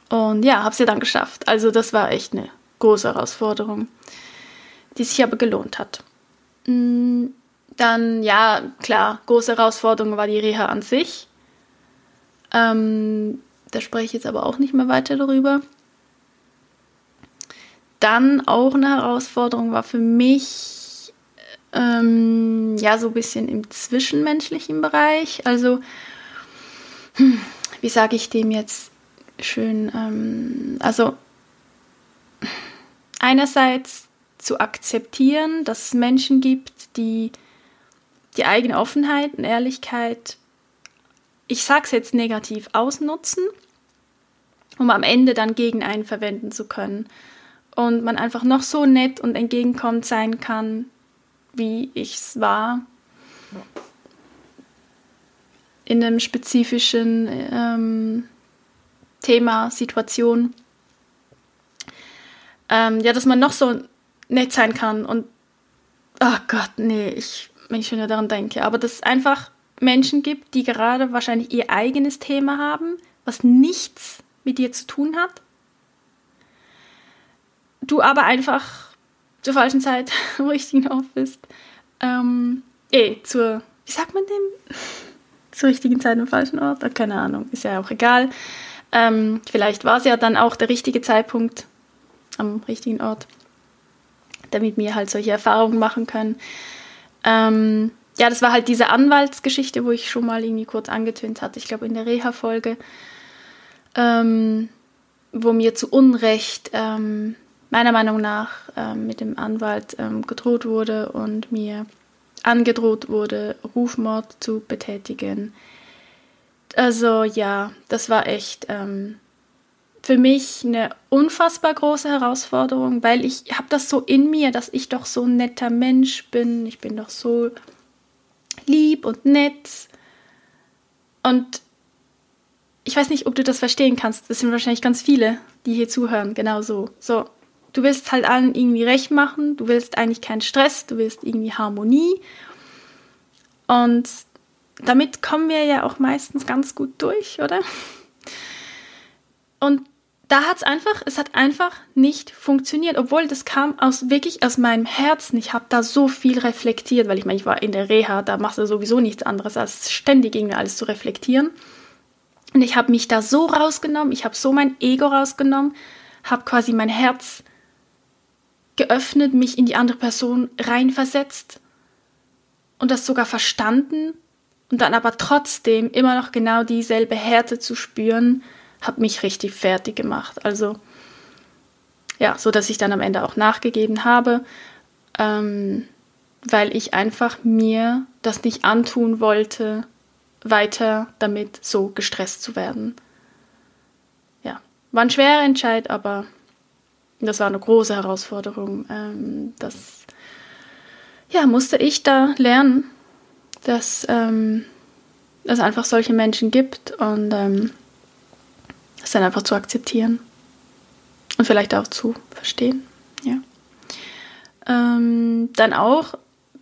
Und ja, habe es ja dann geschafft. Also, das war echt eine große Herausforderung die sich aber gelohnt hat. Mm, dann, ja, klar, große Herausforderung war die Reha an sich. Ähm, da spreche ich jetzt aber auch nicht mehr weiter darüber. Dann auch eine Herausforderung war für mich, ähm, ja, so ein bisschen im zwischenmenschlichen Bereich. Also, hm, wie sage ich dem jetzt schön? Ähm, also, einerseits zu akzeptieren, dass es Menschen gibt, die die eigene Offenheit und Ehrlichkeit, ich sag's jetzt negativ, ausnutzen, um am Ende dann gegen einen verwenden zu können. Und man einfach noch so nett und entgegenkommend sein kann, wie ich's war. In einem spezifischen ähm, Thema, Situation. Ähm, ja, dass man noch so nett sein kann und oh Gott, nee, ich, wenn ich schon daran denke, aber dass es einfach Menschen gibt, die gerade wahrscheinlich ihr eigenes Thema haben, was nichts mit dir zu tun hat. Du aber einfach zur falschen Zeit am richtigen Ort bist. Ähm, eh, zur, wie sagt man dem? zur richtigen Zeit am falschen Ort? Ah, keine Ahnung, ist ja auch egal. Ähm, vielleicht war es ja dann auch der richtige Zeitpunkt am richtigen Ort damit wir halt solche Erfahrungen machen können. Ähm, ja, das war halt diese Anwaltsgeschichte, wo ich schon mal irgendwie kurz angetönt hatte, ich glaube in der Reha-Folge, ähm, wo mir zu Unrecht ähm, meiner Meinung nach ähm, mit dem Anwalt ähm, gedroht wurde und mir angedroht wurde, Rufmord zu betätigen. Also ja, das war echt ähm, für mich eine unfassbar große Herausforderung, weil ich habe das so in mir, dass ich doch so ein netter Mensch bin. Ich bin doch so lieb und nett. Und ich weiß nicht, ob du das verstehen kannst. Das sind wahrscheinlich ganz viele, die hier zuhören. Genau so. So, du willst halt allen irgendwie recht machen. Du willst eigentlich keinen Stress. Du willst irgendwie Harmonie. Und damit kommen wir ja auch meistens ganz gut durch, oder? Und da hat es einfach, es hat einfach nicht funktioniert, obwohl das kam aus wirklich aus meinem Herzen. Ich habe da so viel reflektiert, weil ich meine, ich war in der Reha, da machst du sowieso nichts anderes, als ständig irgendwie alles zu reflektieren. Und ich habe mich da so rausgenommen, ich habe so mein Ego rausgenommen, habe quasi mein Herz geöffnet, mich in die andere Person reinversetzt und das sogar verstanden und dann aber trotzdem immer noch genau dieselbe Härte zu spüren, hat mich richtig fertig gemacht. Also ja, so dass ich dann am Ende auch nachgegeben habe, ähm, weil ich einfach mir das nicht antun wollte, weiter damit so gestresst zu werden. Ja, war ein schwerer Entscheid, aber das war eine große Herausforderung. Ähm, das ja, musste ich da lernen, dass ähm, es einfach solche Menschen gibt und ähm, dann einfach zu akzeptieren und vielleicht auch zu verstehen. Ja. Ähm, dann auch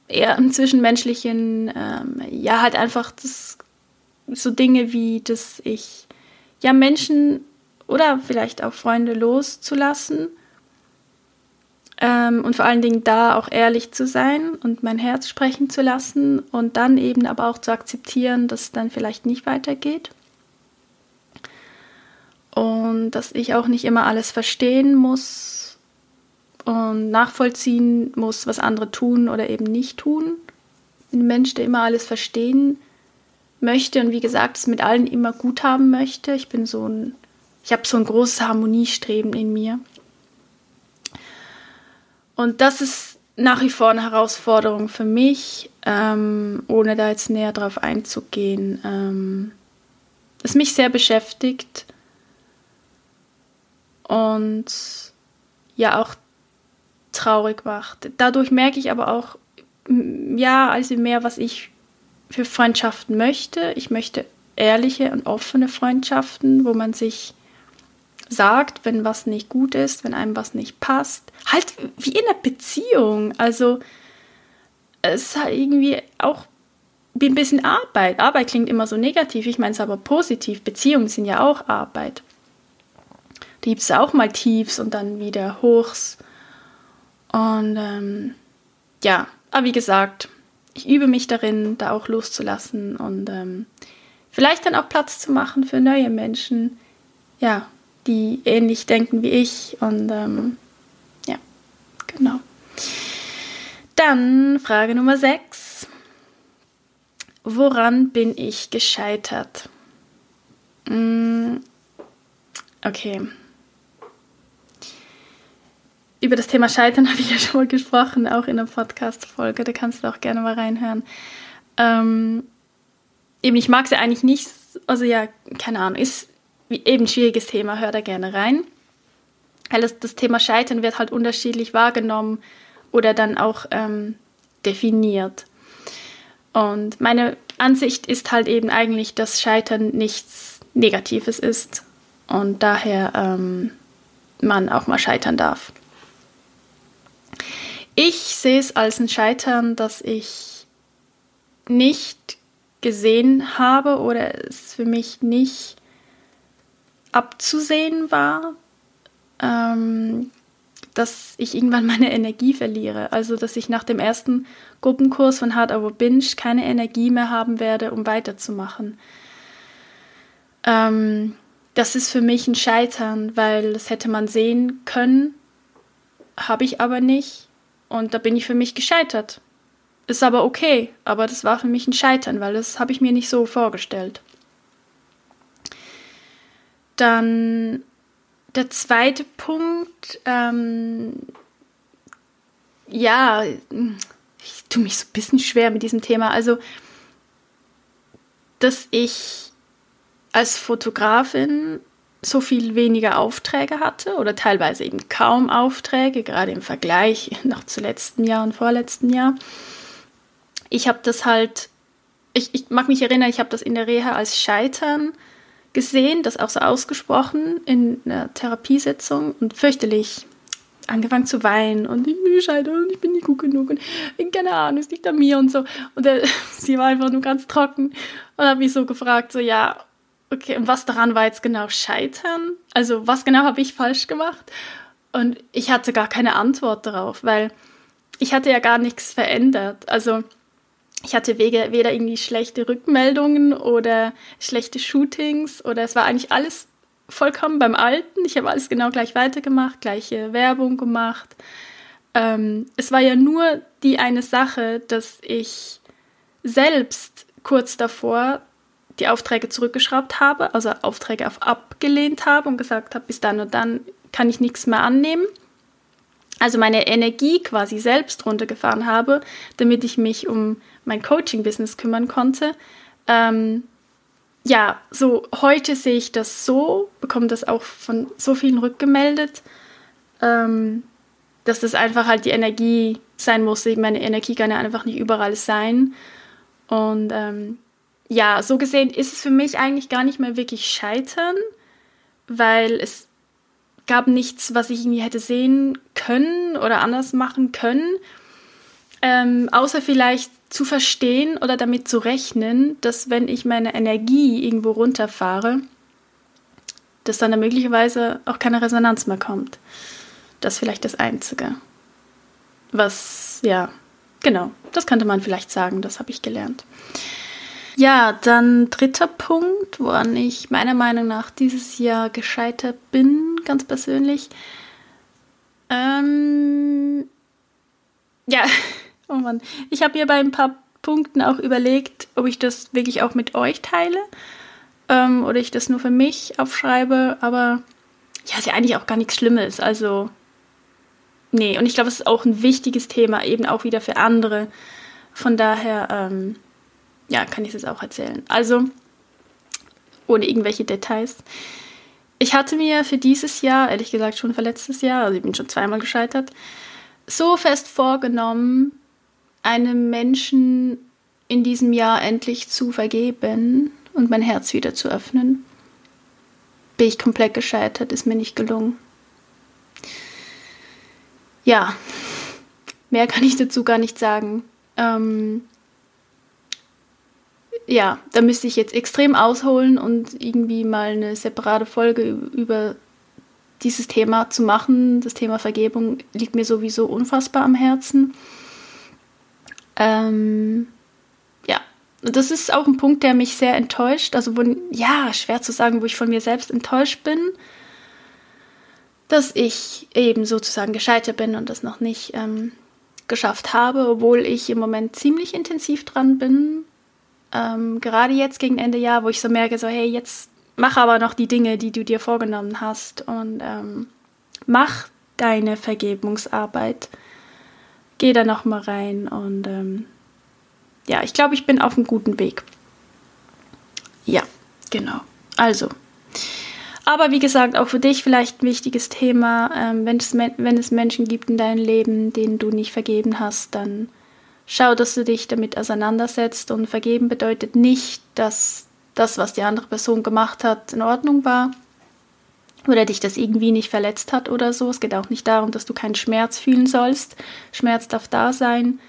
eher im Zwischenmenschlichen, ähm, ja, halt einfach das, so Dinge wie, dass ich ja Menschen oder vielleicht auch Freunde loszulassen ähm, und vor allen Dingen da auch ehrlich zu sein und mein Herz sprechen zu lassen und dann eben aber auch zu akzeptieren, dass es dann vielleicht nicht weitergeht und dass ich auch nicht immer alles verstehen muss und nachvollziehen muss, was andere tun oder eben nicht tun. Ein Mensch, der immer alles verstehen möchte und wie gesagt es mit allen immer gut haben möchte. Ich bin so ein, ich habe so ein großes Harmoniestreben in mir. Und das ist nach wie vor eine Herausforderung für mich, ähm, ohne da jetzt näher drauf einzugehen. Ähm, es mich sehr beschäftigt und ja auch traurig macht. Dadurch merke ich aber auch, ja, also mehr, was ich für Freundschaften möchte. Ich möchte ehrliche und offene Freundschaften, wo man sich sagt, wenn was nicht gut ist, wenn einem was nicht passt. Halt wie in einer Beziehung. Also es ist halt irgendwie auch ein bisschen Arbeit. Arbeit klingt immer so negativ, ich meine es aber positiv. Beziehungen sind ja auch Arbeit gibt es auch mal Tiefs und dann wieder Hochs. Und ähm, ja, aber wie gesagt, ich übe mich darin, da auch loszulassen und ähm, vielleicht dann auch Platz zu machen für neue Menschen, ja, die ähnlich denken wie ich. Und ähm, ja, genau. Dann Frage Nummer 6. Woran bin ich gescheitert? Mm, okay, über das Thema Scheitern habe ich ja schon mal gesprochen, auch in einer Podcast-Folge. Da kannst du auch gerne mal reinhören. Ähm, eben, ich mag sie eigentlich nicht. Also ja, keine Ahnung, ist eben ein schwieriges Thema, hör da gerne rein. Weil das, das Thema Scheitern wird halt unterschiedlich wahrgenommen oder dann auch ähm, definiert. Und meine Ansicht ist halt eben eigentlich, dass Scheitern nichts Negatives ist und daher ähm, man auch mal scheitern darf. Ich sehe es als ein Scheitern, dass ich nicht gesehen habe oder es für mich nicht abzusehen war, ähm, dass ich irgendwann meine Energie verliere. Also, dass ich nach dem ersten Gruppenkurs von Hard Over Binge keine Energie mehr haben werde, um weiterzumachen. Ähm, das ist für mich ein Scheitern, weil das hätte man sehen können, habe ich aber nicht. Und da bin ich für mich gescheitert. Ist aber okay, aber das war für mich ein Scheitern, weil das habe ich mir nicht so vorgestellt. Dann der zweite Punkt, ähm, ja, ich tue mich so ein bisschen schwer mit diesem Thema. Also, dass ich als Fotografin so viel weniger Aufträge hatte oder teilweise eben kaum Aufträge, gerade im Vergleich noch zu letzten Jahr und vorletzten Jahr. Ich habe das halt, ich, ich mag mich erinnern, ich habe das in der Reha als Scheitern gesehen, das auch so ausgesprochen in einer Therapiesitzung und fürchterlich angefangen zu weinen und ich bin scheitern und ich bin nicht gut genug und keine Ahnung, es liegt an mir und so. Und er, sie war einfach nur ganz trocken und hat mich so gefragt, so ja, okay, und was daran war jetzt genau Scheitern? Also was genau habe ich falsch gemacht? Und ich hatte gar keine Antwort darauf, weil ich hatte ja gar nichts verändert. Also ich hatte weder irgendwie schlechte Rückmeldungen oder schlechte Shootings oder es war eigentlich alles vollkommen beim Alten. Ich habe alles genau gleich weitergemacht, gleiche Werbung gemacht. Ähm, es war ja nur die eine Sache, dass ich selbst kurz davor die Aufträge zurückgeschraubt habe, also Aufträge auf abgelehnt habe und gesagt habe, bis dann und dann kann ich nichts mehr annehmen. Also meine Energie quasi selbst runtergefahren habe, damit ich mich um mein Coaching-Business kümmern konnte. Ähm, ja, so heute sehe ich das so, bekomme das auch von so vielen rückgemeldet, ähm, dass das einfach halt die Energie sein muss. Meine Energie kann ja einfach nicht überall sein. Und ähm, ja, so gesehen ist es für mich eigentlich gar nicht mehr wirklich scheitern, weil es gab nichts, was ich irgendwie hätte sehen können oder anders machen können, ähm, außer vielleicht zu verstehen oder damit zu rechnen, dass wenn ich meine Energie irgendwo runterfahre, dass dann da möglicherweise auch keine Resonanz mehr kommt. Das ist vielleicht das Einzige. Was, ja, genau, das könnte man vielleicht sagen, das habe ich gelernt. Ja, dann dritter Punkt, woran ich meiner Meinung nach dieses Jahr gescheitert bin, ganz persönlich. Ähm, ja, oh Mann. Ich habe hier bei ein paar Punkten auch überlegt, ob ich das wirklich auch mit euch teile ähm, oder ich das nur für mich aufschreibe, aber ja, ist ja eigentlich auch gar nichts Schlimmes. Also, nee, und ich glaube, es ist auch ein wichtiges Thema, eben auch wieder für andere. Von daher, ähm, ja, kann ich es auch erzählen. Also, ohne irgendwelche Details. Ich hatte mir für dieses Jahr, ehrlich gesagt schon für letztes Jahr, also ich bin schon zweimal gescheitert, so fest vorgenommen, einem Menschen in diesem Jahr endlich zu vergeben und mein Herz wieder zu öffnen. Bin ich komplett gescheitert, ist mir nicht gelungen. Ja, mehr kann ich dazu gar nicht sagen. Ähm, ja, da müsste ich jetzt extrem ausholen und irgendwie mal eine separate Folge über dieses Thema zu machen. Das Thema Vergebung liegt mir sowieso unfassbar am Herzen. Ähm, ja, das ist auch ein Punkt, der mich sehr enttäuscht. Also, wo, ja, schwer zu sagen, wo ich von mir selbst enttäuscht bin, dass ich eben sozusagen gescheitert bin und das noch nicht ähm, geschafft habe, obwohl ich im Moment ziemlich intensiv dran bin, ähm, gerade jetzt gegen Ende Jahr, wo ich so merke, so hey, jetzt mach aber noch die Dinge, die du dir vorgenommen hast und ähm, mach deine Vergebungsarbeit. Geh da noch mal rein und ähm, ja, ich glaube, ich bin auf einem guten Weg. Ja, genau. Also, aber wie gesagt, auch für dich vielleicht ein wichtiges Thema. Ähm, wenn, es, wenn es Menschen gibt in deinem Leben, denen du nicht vergeben hast, dann Schau, dass du dich damit auseinandersetzt und vergeben bedeutet nicht, dass das, was die andere Person gemacht hat, in Ordnung war oder dich das irgendwie nicht verletzt hat oder so. Es geht auch nicht darum, dass du keinen Schmerz fühlen sollst. Schmerz darf da sein,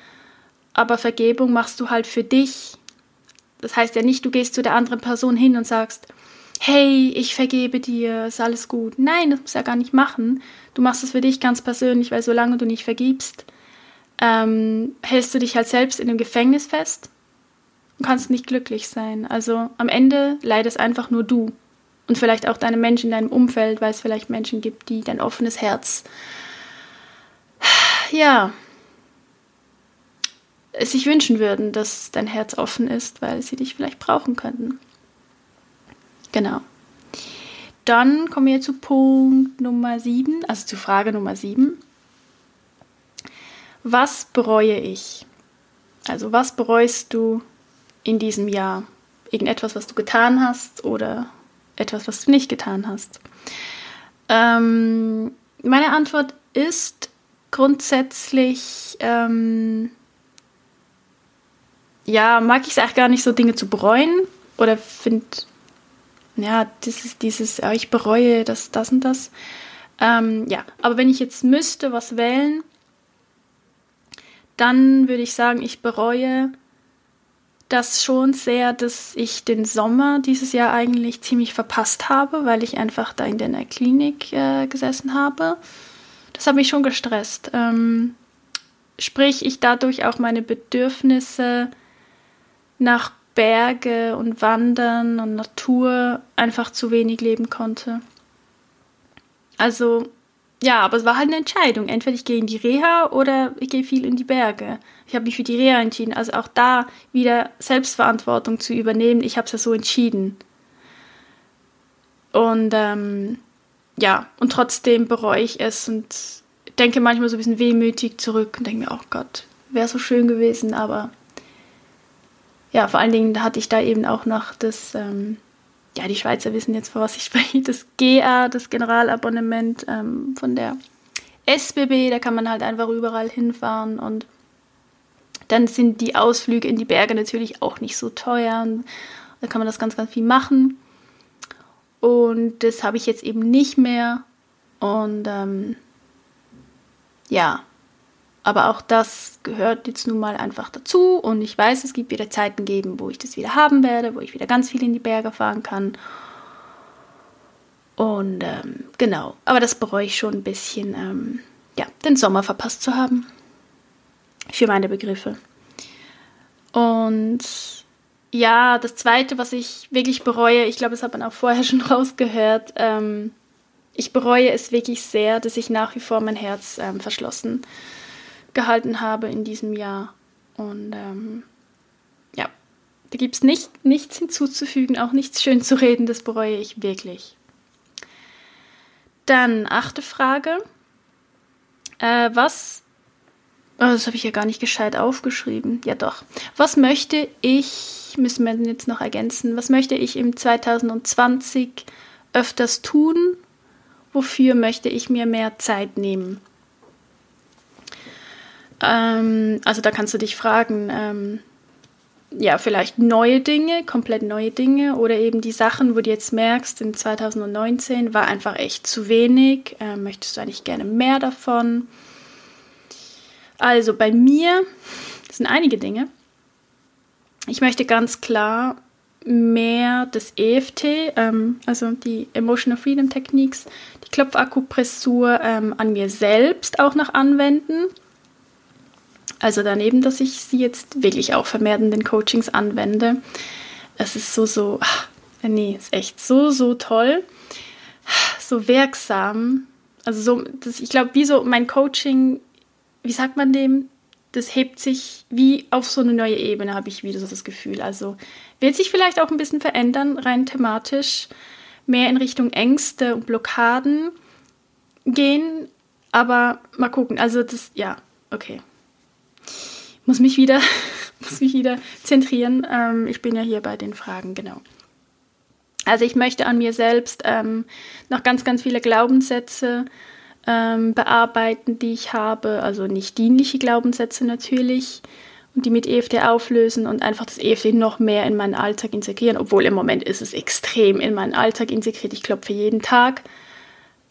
aber Vergebung machst du halt für dich. Das heißt ja nicht, du gehst zu der anderen Person hin und sagst, hey, ich vergebe dir, ist alles gut. Nein, das musst du ja gar nicht machen. Du machst es für dich ganz persönlich, weil solange du nicht vergibst, ähm, hältst du dich halt selbst in dem Gefängnis fest und kannst nicht glücklich sein. Also am Ende leidest einfach nur du und vielleicht auch deine Menschen in deinem Umfeld, weil es vielleicht Menschen gibt, die dein offenes Herz, ja, sich wünschen würden, dass dein Herz offen ist, weil sie dich vielleicht brauchen könnten. Genau. Dann kommen wir zu Punkt Nummer 7, also zu Frage Nummer 7. Was bereue ich? Also was bereust du in diesem Jahr? Irgendetwas, was du getan hast oder etwas, was du nicht getan hast? Ähm, meine Antwort ist grundsätzlich, ähm, ja, mag ich es eigentlich gar nicht so, Dinge zu bereuen oder finde, ja, dieses, dieses, ja, ich bereue das, das und das. Ähm, ja, aber wenn ich jetzt müsste was wählen, dann würde ich sagen, ich bereue das schon sehr, dass ich den Sommer dieses Jahr eigentlich ziemlich verpasst habe, weil ich einfach da in der Klinik äh, gesessen habe. Das hat mich schon gestresst. Ähm, sprich, ich dadurch auch meine Bedürfnisse nach Berge und Wandern und Natur einfach zu wenig leben konnte. Also ja, aber es war halt eine Entscheidung. Entweder ich gehe in die Reha oder ich gehe viel in die Berge. Ich habe mich für die Reha entschieden. Also auch da wieder Selbstverantwortung zu übernehmen. Ich habe es ja so entschieden. Und ähm, ja, und trotzdem bereue ich es und denke manchmal so ein bisschen wehmütig zurück und denke mir, oh Gott, wäre so schön gewesen, aber ja, vor allen Dingen hatte ich da eben auch noch das ähm, ja, die Schweizer wissen jetzt, vor was ich spreche, das GA, das Generalabonnement ähm, von der SBB, da kann man halt einfach überall hinfahren und dann sind die Ausflüge in die Berge natürlich auch nicht so teuer und da kann man das ganz, ganz viel machen. Und das habe ich jetzt eben nicht mehr. Und ähm, ja, aber auch das gehört jetzt nun mal einfach dazu. Und ich weiß, es gibt wieder Zeiten geben, wo ich das wieder haben werde, wo ich wieder ganz viel in die Berge fahren kann. Und ähm, genau, aber das bereue ich schon ein bisschen, ähm, ja, den Sommer verpasst zu haben. Für meine Begriffe. Und ja, das Zweite, was ich wirklich bereue, ich glaube, das hat man auch vorher schon rausgehört, ähm, ich bereue es wirklich sehr, dass ich nach wie vor mein Herz ähm, verschlossen habe gehalten habe in diesem Jahr. Und ähm, ja, da gibt es nicht, nichts hinzuzufügen, auch nichts schön zu reden, das bereue ich wirklich. Dann achte Frage. Äh, was, oh, das habe ich ja gar nicht gescheit aufgeschrieben. Ja doch. Was möchte ich, müssen wir jetzt noch ergänzen, was möchte ich im 2020 öfters tun? Wofür möchte ich mir mehr Zeit nehmen? Ähm, also da kannst du dich fragen, ähm, ja, vielleicht neue Dinge, komplett neue Dinge oder eben die Sachen, wo du jetzt merkst, in 2019 war einfach echt zu wenig, äh, möchtest du eigentlich gerne mehr davon. Also bei mir sind einige Dinge. Ich möchte ganz klar mehr das EFT, ähm, also die Emotional Freedom Techniques, die Klopfakupressur ähm, an mir selbst auch noch anwenden. Also daneben, dass ich sie jetzt wirklich auch vermehrt in den Coachings anwende. Es ist so, so, ach, nee, ist echt so, so toll. So wirksam. Also so, das, ich glaube, wie so mein Coaching, wie sagt man dem? Das hebt sich wie auf so eine neue Ebene, habe ich wieder so das Gefühl. Also wird sich vielleicht auch ein bisschen verändern, rein thematisch, mehr in Richtung Ängste und Blockaden gehen. Aber mal gucken. Also das, ja, okay muss mich wieder, muss mich wieder zentrieren. Ähm, ich bin ja hier bei den Fragen, genau. Also ich möchte an mir selbst ähm, noch ganz, ganz viele Glaubenssätze ähm, bearbeiten, die ich habe. Also nicht dienliche Glaubenssätze natürlich. Und die mit EFT auflösen und einfach das EFT noch mehr in meinen Alltag integrieren. Obwohl im Moment ist es extrem in meinen Alltag integriert. Ich klopfe jeden Tag.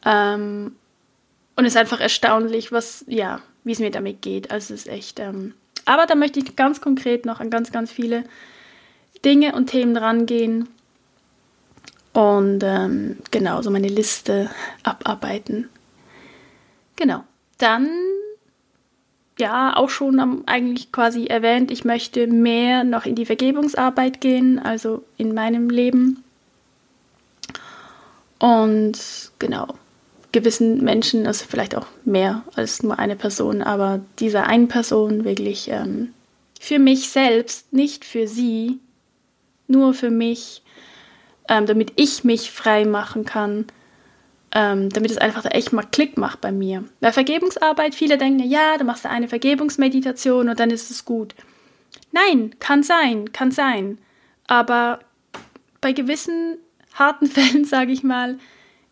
Ähm, und es ist einfach erstaunlich, was, ja, wie es mir damit geht. Also es ist echt ähm, aber da möchte ich ganz konkret noch an ganz, ganz viele Dinge und Themen rangehen und ähm, genau so meine Liste abarbeiten. Genau. Dann, ja, auch schon eigentlich quasi erwähnt, ich möchte mehr noch in die Vergebungsarbeit gehen, also in meinem Leben. Und genau, gewissen Menschen, also vielleicht auch mehr als nur eine Person, aber dieser einen Person wirklich ähm, für mich selbst, nicht für sie, nur für mich, ähm, damit ich mich frei machen kann, ähm, damit es einfach echt mal Klick macht bei mir. Bei Vergebungsarbeit, viele denken, ja, du machst eine Vergebungsmeditation und dann ist es gut. Nein, kann sein, kann sein. Aber bei gewissen harten Fällen, sage ich mal,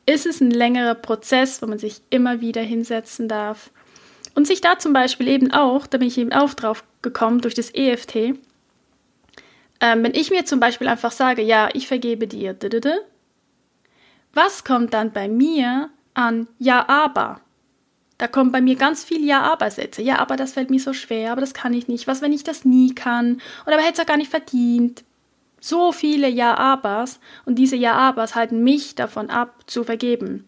ist es ein längerer Prozess, wo man sich immer wieder hinsetzen darf. Und sich da zum Beispiel eben auch, da bin ich eben auch drauf gekommen durch das EFT, ähm, wenn ich mir zum Beispiel einfach sage, ja, ich vergebe dir, was kommt dann bei mir an Ja, aber? Da kommen bei mir ganz viele Ja-Aber-Sätze. Ja, aber das fällt mir so schwer, aber das kann ich nicht. Was, wenn ich das nie kann? Oder aber hätte es ja gar nicht verdient. So viele Ja-Abers und diese Ja-Abers halten mich davon ab, zu vergeben.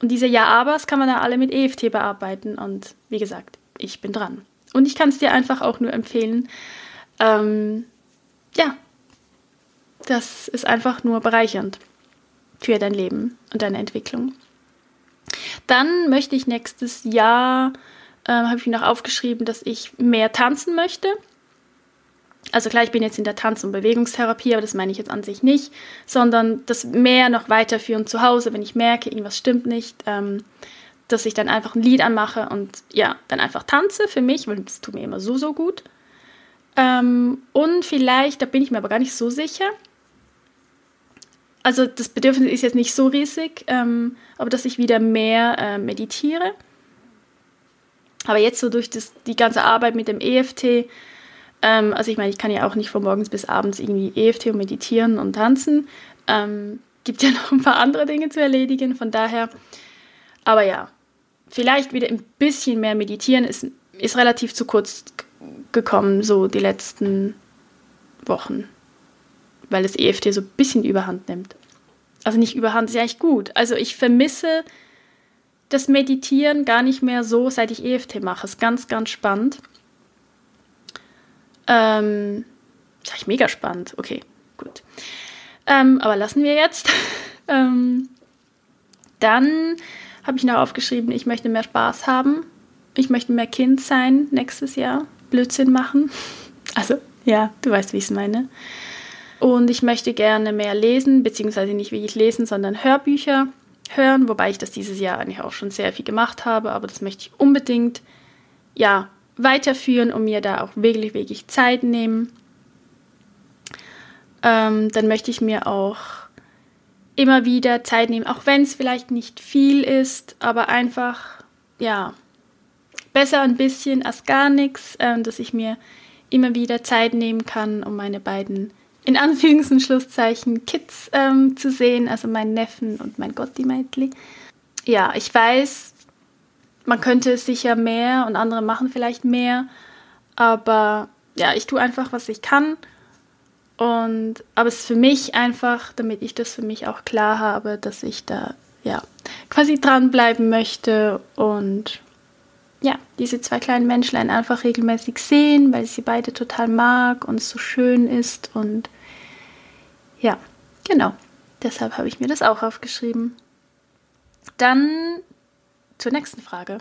Und diese Ja-Abers kann man da alle mit EFT bearbeiten und wie gesagt, ich bin dran. Und ich kann es dir einfach auch nur empfehlen. Ähm, ja, das ist einfach nur bereichernd für dein Leben und deine Entwicklung. Dann möchte ich nächstes Jahr, äh, habe ich mir noch aufgeschrieben, dass ich mehr tanzen möchte. Also klar, ich bin jetzt in der Tanz- und Bewegungstherapie, aber das meine ich jetzt an sich nicht, sondern das mehr noch weiterführen zu Hause, wenn ich merke, irgendwas stimmt nicht, ähm, dass ich dann einfach ein Lied anmache und ja, dann einfach tanze für mich, weil das tut mir immer so, so gut. Ähm, und vielleicht, da bin ich mir aber gar nicht so sicher, also das Bedürfnis ist jetzt nicht so riesig, ähm, aber dass ich wieder mehr äh, meditiere. Aber jetzt so durch das, die ganze Arbeit mit dem EFT, ähm, also ich meine, ich kann ja auch nicht von morgens bis abends irgendwie EFT und meditieren und tanzen. Ähm, gibt ja noch ein paar andere Dinge zu erledigen, von daher. Aber ja, vielleicht wieder ein bisschen mehr meditieren ist, ist relativ zu kurz gekommen, so die letzten Wochen weil das EFT so ein bisschen überhand nimmt. Also nicht überhand, ist ja echt gut. Also ich vermisse das Meditieren gar nicht mehr so, seit ich EFT mache. Ist ganz, ganz spannend. Ähm, ist echt mega spannend. Okay, gut. Ähm, aber lassen wir jetzt. ähm, dann habe ich noch aufgeschrieben, ich möchte mehr Spaß haben. Ich möchte mehr Kind sein nächstes Jahr. Blödsinn machen. Also, ja, du weißt, wie ich es meine. Und ich möchte gerne mehr lesen, beziehungsweise nicht wirklich lesen, sondern Hörbücher hören, wobei ich das dieses Jahr eigentlich auch schon sehr viel gemacht habe, aber das möchte ich unbedingt ja, weiterführen und mir da auch wirklich, wirklich Zeit nehmen. Ähm, dann möchte ich mir auch immer wieder Zeit nehmen, auch wenn es vielleicht nicht viel ist, aber einfach, ja, besser ein bisschen als gar nichts, äh, dass ich mir immer wieder Zeit nehmen kann, um meine beiden in Anführungs- und Schlusszeichen Kids ähm, zu sehen, also meinen Neffen und mein Gotti-Mädli. Ja, ich weiß, man könnte sicher mehr und andere machen vielleicht mehr, aber ja, ich tue einfach, was ich kann. Und aber es ist für mich einfach, damit ich das für mich auch klar habe, dass ich da ja quasi dranbleiben möchte und ja, diese zwei kleinen Menschlein einfach regelmäßig sehen, weil ich sie beide total mag und es so schön ist und ja, genau. Deshalb habe ich mir das auch aufgeschrieben. Dann zur nächsten Frage.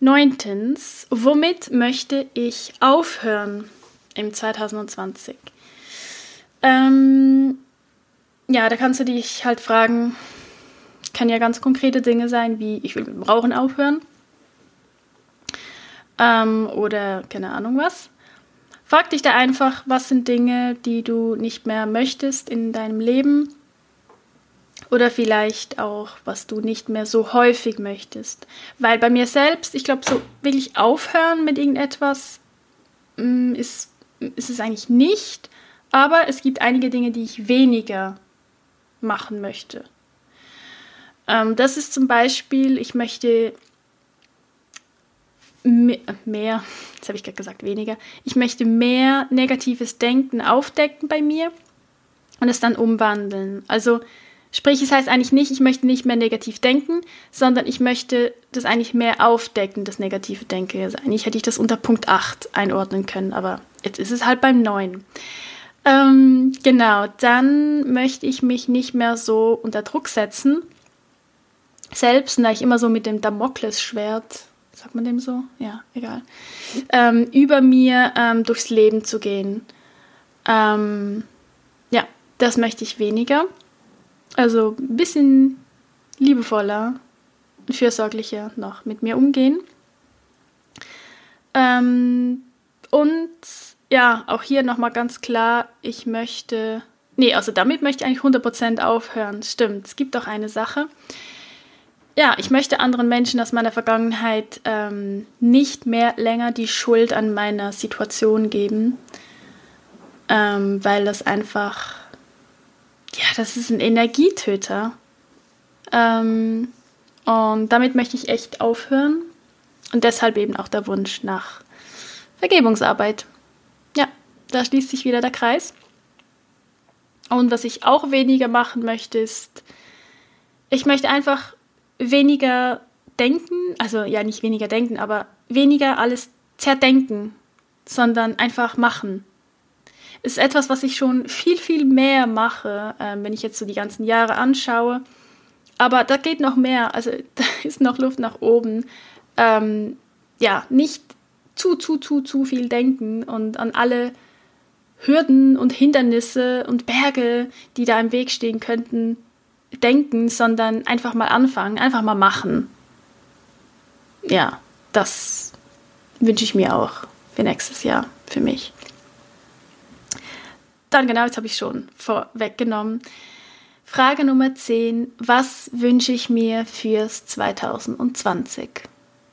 Neuntens, womit möchte ich aufhören im 2020? Ähm, ja, da kannst du dich halt fragen, kann ja ganz konkrete Dinge sein, wie ich will mit dem Rauchen aufhören ähm, oder keine Ahnung was. Frag dich da einfach, was sind Dinge, die du nicht mehr möchtest in deinem Leben oder vielleicht auch, was du nicht mehr so häufig möchtest. Weil bei mir selbst, ich glaube, so wirklich aufhören mit irgendetwas mm, ist, ist es eigentlich nicht, aber es gibt einige Dinge, die ich weniger machen möchte. Ähm, das ist zum Beispiel, ich möchte mehr, jetzt habe ich gerade gesagt weniger, ich möchte mehr negatives Denken aufdecken bei mir und es dann umwandeln. Also sprich, es heißt eigentlich nicht, ich möchte nicht mehr negativ denken, sondern ich möchte das eigentlich mehr aufdecken, das negative Denken. Also eigentlich hätte ich das unter Punkt 8 einordnen können, aber jetzt ist es halt beim 9. Ähm, genau, dann möchte ich mich nicht mehr so unter Druck setzen. Selbst, da ich immer so mit dem Damoklesschwert sagt man dem so? Ja, egal. Ähm, über mir ähm, durchs Leben zu gehen. Ähm, ja, das möchte ich weniger. Also ein bisschen liebevoller fürsorglicher noch mit mir umgehen. Ähm, und ja, auch hier nochmal ganz klar, ich möchte, nee, also damit möchte ich eigentlich 100% aufhören. Stimmt, es gibt auch eine Sache ja, ich möchte anderen Menschen aus meiner Vergangenheit ähm, nicht mehr länger die Schuld an meiner Situation geben, ähm, weil das einfach, ja, das ist ein Energietöter. Ähm, Und damit möchte ich echt aufhören. Und deshalb eben auch der Wunsch nach Vergebungsarbeit. Ja, da schließt sich wieder der Kreis. Und was ich auch weniger machen möchte, ist, ich möchte einfach weniger denken, also ja nicht weniger denken, aber weniger alles zerdenken, sondern einfach machen. Ist etwas, was ich schon viel, viel mehr mache, äh, wenn ich jetzt so die ganzen Jahre anschaue. Aber da geht noch mehr, also da ist noch Luft nach oben. Ähm, ja, nicht zu, zu, zu, zu viel denken und an alle Hürden und Hindernisse und Berge, die da im Weg stehen könnten, denken, sondern einfach mal anfangen, einfach mal machen. Ja, das wünsche ich mir auch für nächstes Jahr, für mich. Dann genau, jetzt habe ich schon vorweggenommen. Frage Nummer 10. Was wünsche ich mir fürs 2020?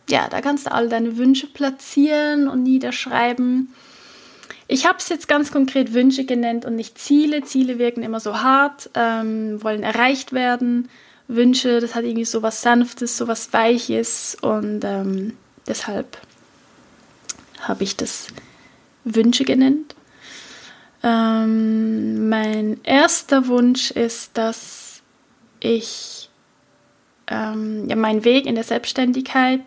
Ja, da kannst du all deine Wünsche platzieren und niederschreiben. Ich habe es jetzt ganz konkret Wünsche genannt und nicht Ziele. Ziele wirken immer so hart, ähm, wollen erreicht werden. Wünsche, das hat irgendwie so was Sanftes, so was Weiches und ähm, deshalb habe ich das Wünsche genannt. Ähm, mein erster Wunsch ist, dass ich ähm, ja, meinen Weg in der Selbstständigkeit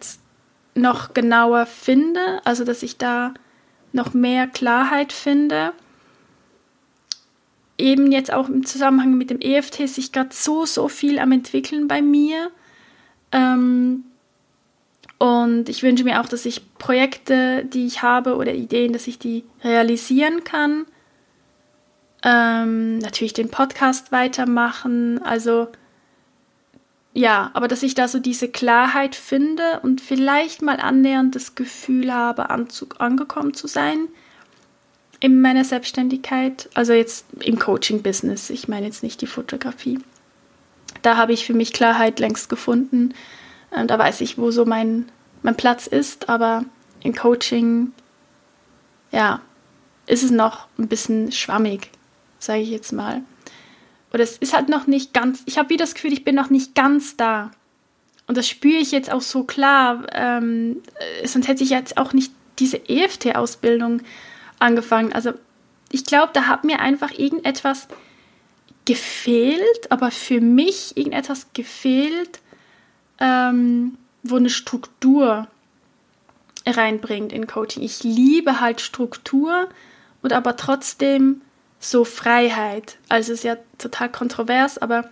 noch genauer finde, also dass ich da noch mehr Klarheit finde. Eben jetzt auch im Zusammenhang mit dem EFT sich gerade so, so viel am entwickeln bei mir. Ähm, und ich wünsche mir auch, dass ich Projekte, die ich habe oder Ideen, dass ich die realisieren kann. Ähm, natürlich den Podcast weitermachen. Also ja, aber dass ich da so diese Klarheit finde und vielleicht mal annähernd das Gefühl habe, angekommen zu sein in meiner Selbstständigkeit. Also jetzt im Coaching-Business. Ich meine jetzt nicht die Fotografie. Da habe ich für mich Klarheit längst gefunden ähm, da weiß ich, wo so mein, mein Platz ist, aber im Coaching, ja, ist es noch ein bisschen schwammig, sage ich jetzt mal. Oder es ist halt noch nicht ganz, ich habe wieder das Gefühl, ich bin noch nicht ganz da. Und das spüre ich jetzt auch so klar, ähm, äh, sonst hätte ich jetzt auch nicht diese EFT-Ausbildung angefangen. Also ich glaube, da hat mir einfach irgendetwas gefehlt, aber für mich irgendetwas gefehlt, ähm, wo eine Struktur reinbringt in Coaching. Ich liebe halt Struktur und aber trotzdem so Freiheit. Also es ist ja total kontrovers, aber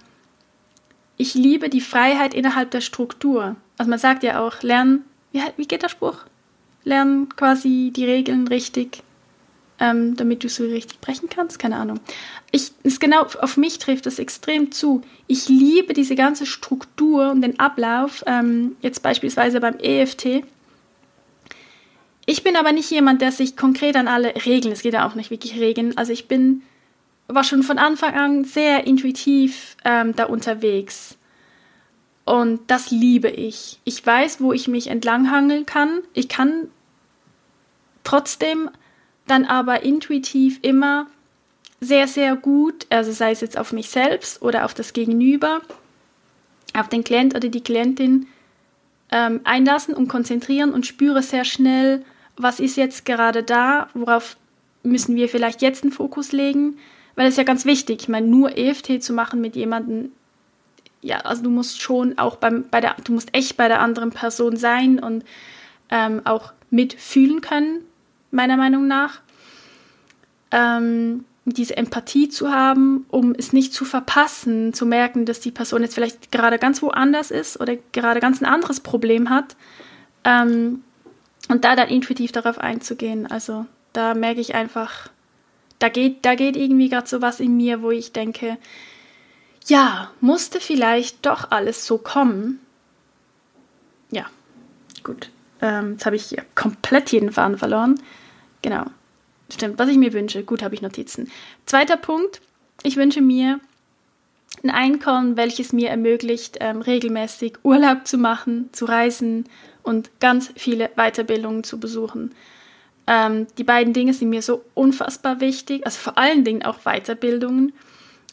ich liebe die Freiheit innerhalb der Struktur. Also man sagt ja auch, lernen, wie, wie geht der Spruch? Lernen quasi die Regeln richtig ähm, damit du so richtig brechen kannst. Keine Ahnung. Ich, ist genau auf mich trifft das extrem zu. Ich liebe diese ganze Struktur und den Ablauf. Ähm, jetzt beispielsweise beim EFT. Ich bin aber nicht jemand, der sich konkret an alle Regeln, es geht ja auch nicht wirklich Regeln. Also ich bin, war schon von Anfang an sehr intuitiv ähm, da unterwegs. Und das liebe ich. Ich weiß, wo ich mich entlanghangeln kann. Ich kann trotzdem dann aber intuitiv immer sehr, sehr gut, also sei es jetzt auf mich selbst oder auf das Gegenüber, auf den Klient oder die Klientin ähm, einlassen und konzentrieren und spüre sehr schnell, was ist jetzt gerade da, worauf müssen wir vielleicht jetzt einen Fokus legen, weil es ja ganz wichtig, ich meine, nur EFT zu machen mit jemandem, ja, also du musst schon auch beim, bei der, du musst echt bei der anderen Person sein und ähm, auch mitfühlen können, meiner Meinung nach. Ähm, diese Empathie zu haben, um es nicht zu verpassen, zu merken, dass die Person jetzt vielleicht gerade ganz woanders ist oder gerade ganz ein anderes Problem hat. Ähm, und da dann intuitiv darauf einzugehen. Also da merke ich einfach, da geht, da geht irgendwie gerade so was in mir, wo ich denke, ja, musste vielleicht doch alles so kommen. Ja, gut. Ähm, jetzt habe ich komplett jeden Faden verloren. Genau. Stimmt, was ich mir wünsche. Gut, habe ich Notizen. Zweiter Punkt. Ich wünsche mir ein Einkommen, welches mir ermöglicht, ähm, regelmäßig Urlaub zu machen, zu reisen und ganz viele Weiterbildungen zu besuchen. Ähm, die beiden Dinge sind mir so unfassbar wichtig, also vor allen Dingen auch Weiterbildungen,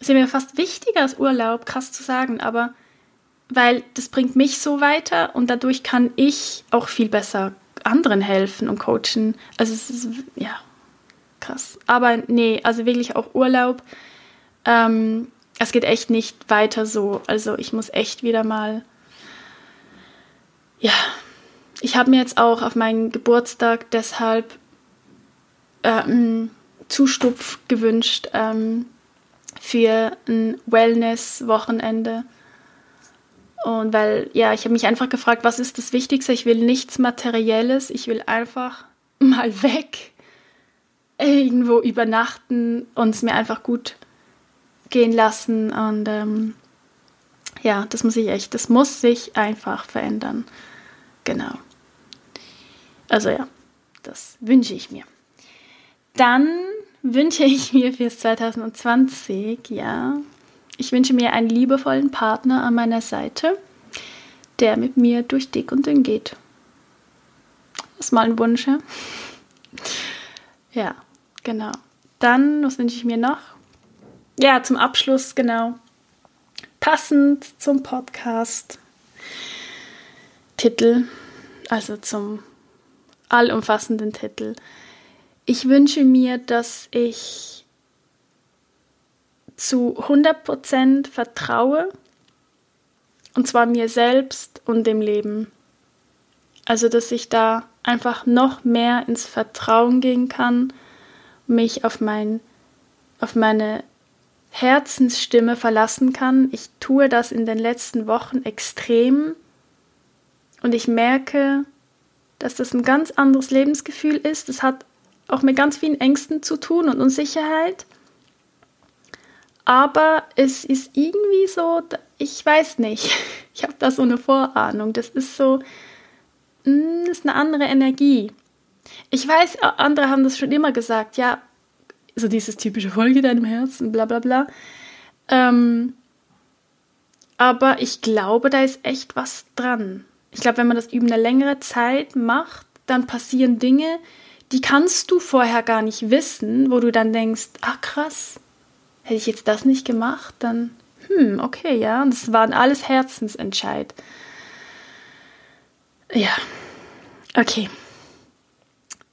sind mir fast wichtiger als Urlaub, krass zu sagen, aber weil das bringt mich so weiter und dadurch kann ich auch viel besser anderen helfen und coachen. Also es ist, ja, krass. Aber nee, also wirklich auch Urlaub. Ähm, es geht echt nicht weiter so. Also ich muss echt wieder mal, ja, ich habe mir jetzt auch auf meinen Geburtstag deshalb ähm, Zustupf gewünscht ähm, für ein Wellness-Wochenende. Und weil, ja, ich habe mich einfach gefragt, was ist das Wichtigste? Ich will nichts Materielles, ich will einfach mal weg, irgendwo übernachten und es mir einfach gut gehen lassen. Und ähm, ja, das muss ich echt, das muss sich einfach verändern. Genau. Also ja, das wünsche ich mir. Dann wünsche ich mir fürs 2020, ja, ich wünsche mir einen liebevollen Partner an meiner Seite, der mit mir durch dick und dünn geht. Das ist mal ein Wunsch. Ja, ja genau. Dann, was wünsche ich mir noch? Ja, zum Abschluss, genau. Passend zum Podcast. Titel, also zum allumfassenden Titel. Ich wünsche mir, dass ich zu 100% vertraue, und zwar mir selbst und dem Leben. Also, dass ich da einfach noch mehr ins Vertrauen gehen kann, mich auf, mein, auf meine Herzensstimme verlassen kann. Ich tue das in den letzten Wochen extrem und ich merke, dass das ein ganz anderes Lebensgefühl ist. Das hat auch mit ganz vielen Ängsten zu tun und Unsicherheit. Aber es ist irgendwie so, ich weiß nicht, ich habe da so eine Vorahnung. Das ist so, hm, das ist eine andere Energie. Ich weiß, andere haben das schon immer gesagt, ja, so dieses typische Folge deinem Herzen, bla bla bla. Ähm, aber ich glaube, da ist echt was dran. Ich glaube, wenn man das über eine längere Zeit macht, dann passieren Dinge, die kannst du vorher gar nicht wissen, wo du dann denkst, ah krass, hätte ich jetzt das nicht gemacht, dann, hm, okay, ja, und das waren alles Herzensentscheid. Ja, okay.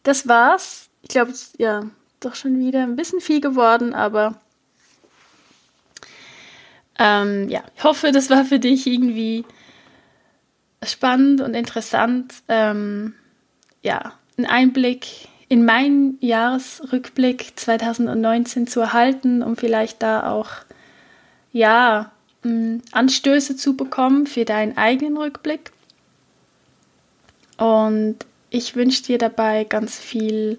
Das war's. Ich glaube, ja, doch schon wieder ein bisschen viel geworden, aber ähm, ja, ich hoffe, das war für dich irgendwie spannend und interessant. Ähm, ja, ein Einblick in meinen Jahresrückblick 2019 zu erhalten, um vielleicht da auch ja mm, Anstöße zu bekommen für deinen eigenen Rückblick. Und ich wünsche dir dabei ganz viel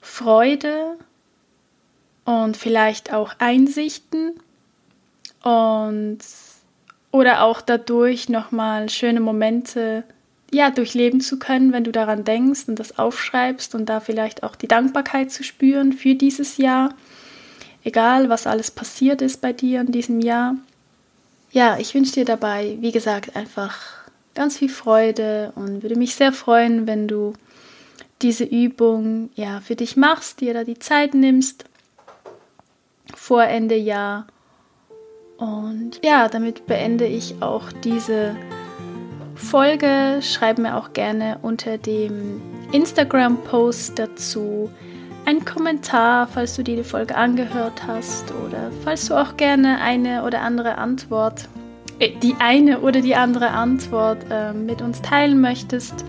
Freude und vielleicht auch Einsichten und oder auch dadurch nochmal schöne Momente ja, durchleben zu können, wenn du daran denkst und das aufschreibst und da vielleicht auch die Dankbarkeit zu spüren für dieses Jahr, egal was alles passiert ist bei dir in diesem Jahr. Ja, ich wünsche dir dabei, wie gesagt, einfach ganz viel Freude und würde mich sehr freuen, wenn du diese Übung ja für dich machst, dir da die Zeit nimmst vor Ende Jahr. Und ja, damit beende ich auch diese Folge. Schreib mir auch gerne unter dem Instagram-Post dazu einen Kommentar, falls du dir die Folge angehört hast oder falls du auch gerne eine oder andere Antwort, äh, die eine oder die andere Antwort äh, mit uns teilen möchtest,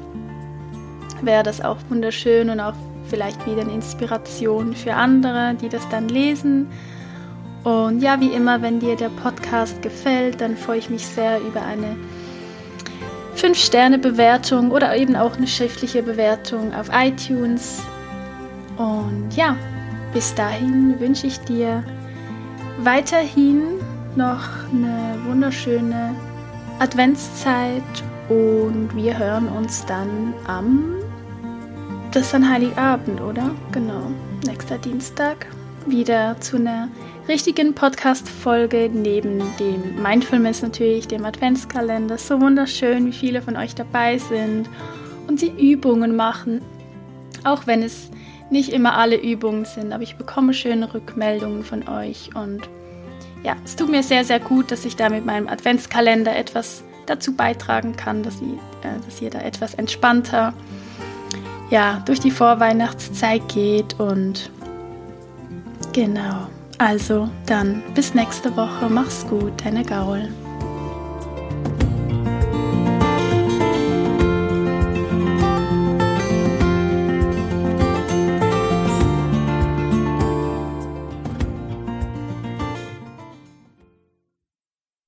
wäre das auch wunderschön und auch vielleicht wieder eine Inspiration für andere, die das dann lesen. Und ja, wie immer, wenn dir der Podcast gefällt, dann freue ich mich sehr über eine 5-Sterne-Bewertung oder eben auch eine schriftliche Bewertung auf iTunes. Und ja, bis dahin wünsche ich dir weiterhin noch eine wunderschöne Adventszeit und wir hören uns dann am, das ist dann Heiligabend, oder? Genau, nächster Dienstag wieder zu einer richtigen Podcast-Folge neben dem Mindfulness natürlich, dem Adventskalender. So wunderschön, wie viele von euch dabei sind und sie Übungen machen. Auch wenn es nicht immer alle Übungen sind, aber ich bekomme schöne Rückmeldungen von euch und ja, es tut mir sehr, sehr gut, dass ich da mit meinem Adventskalender etwas dazu beitragen kann, dass, ihr, äh, dass ihr da etwas entspannter ja, durch die Vorweihnachtszeit geht und genau. Also dann bis nächste Woche. Mach's gut, deine Gaul.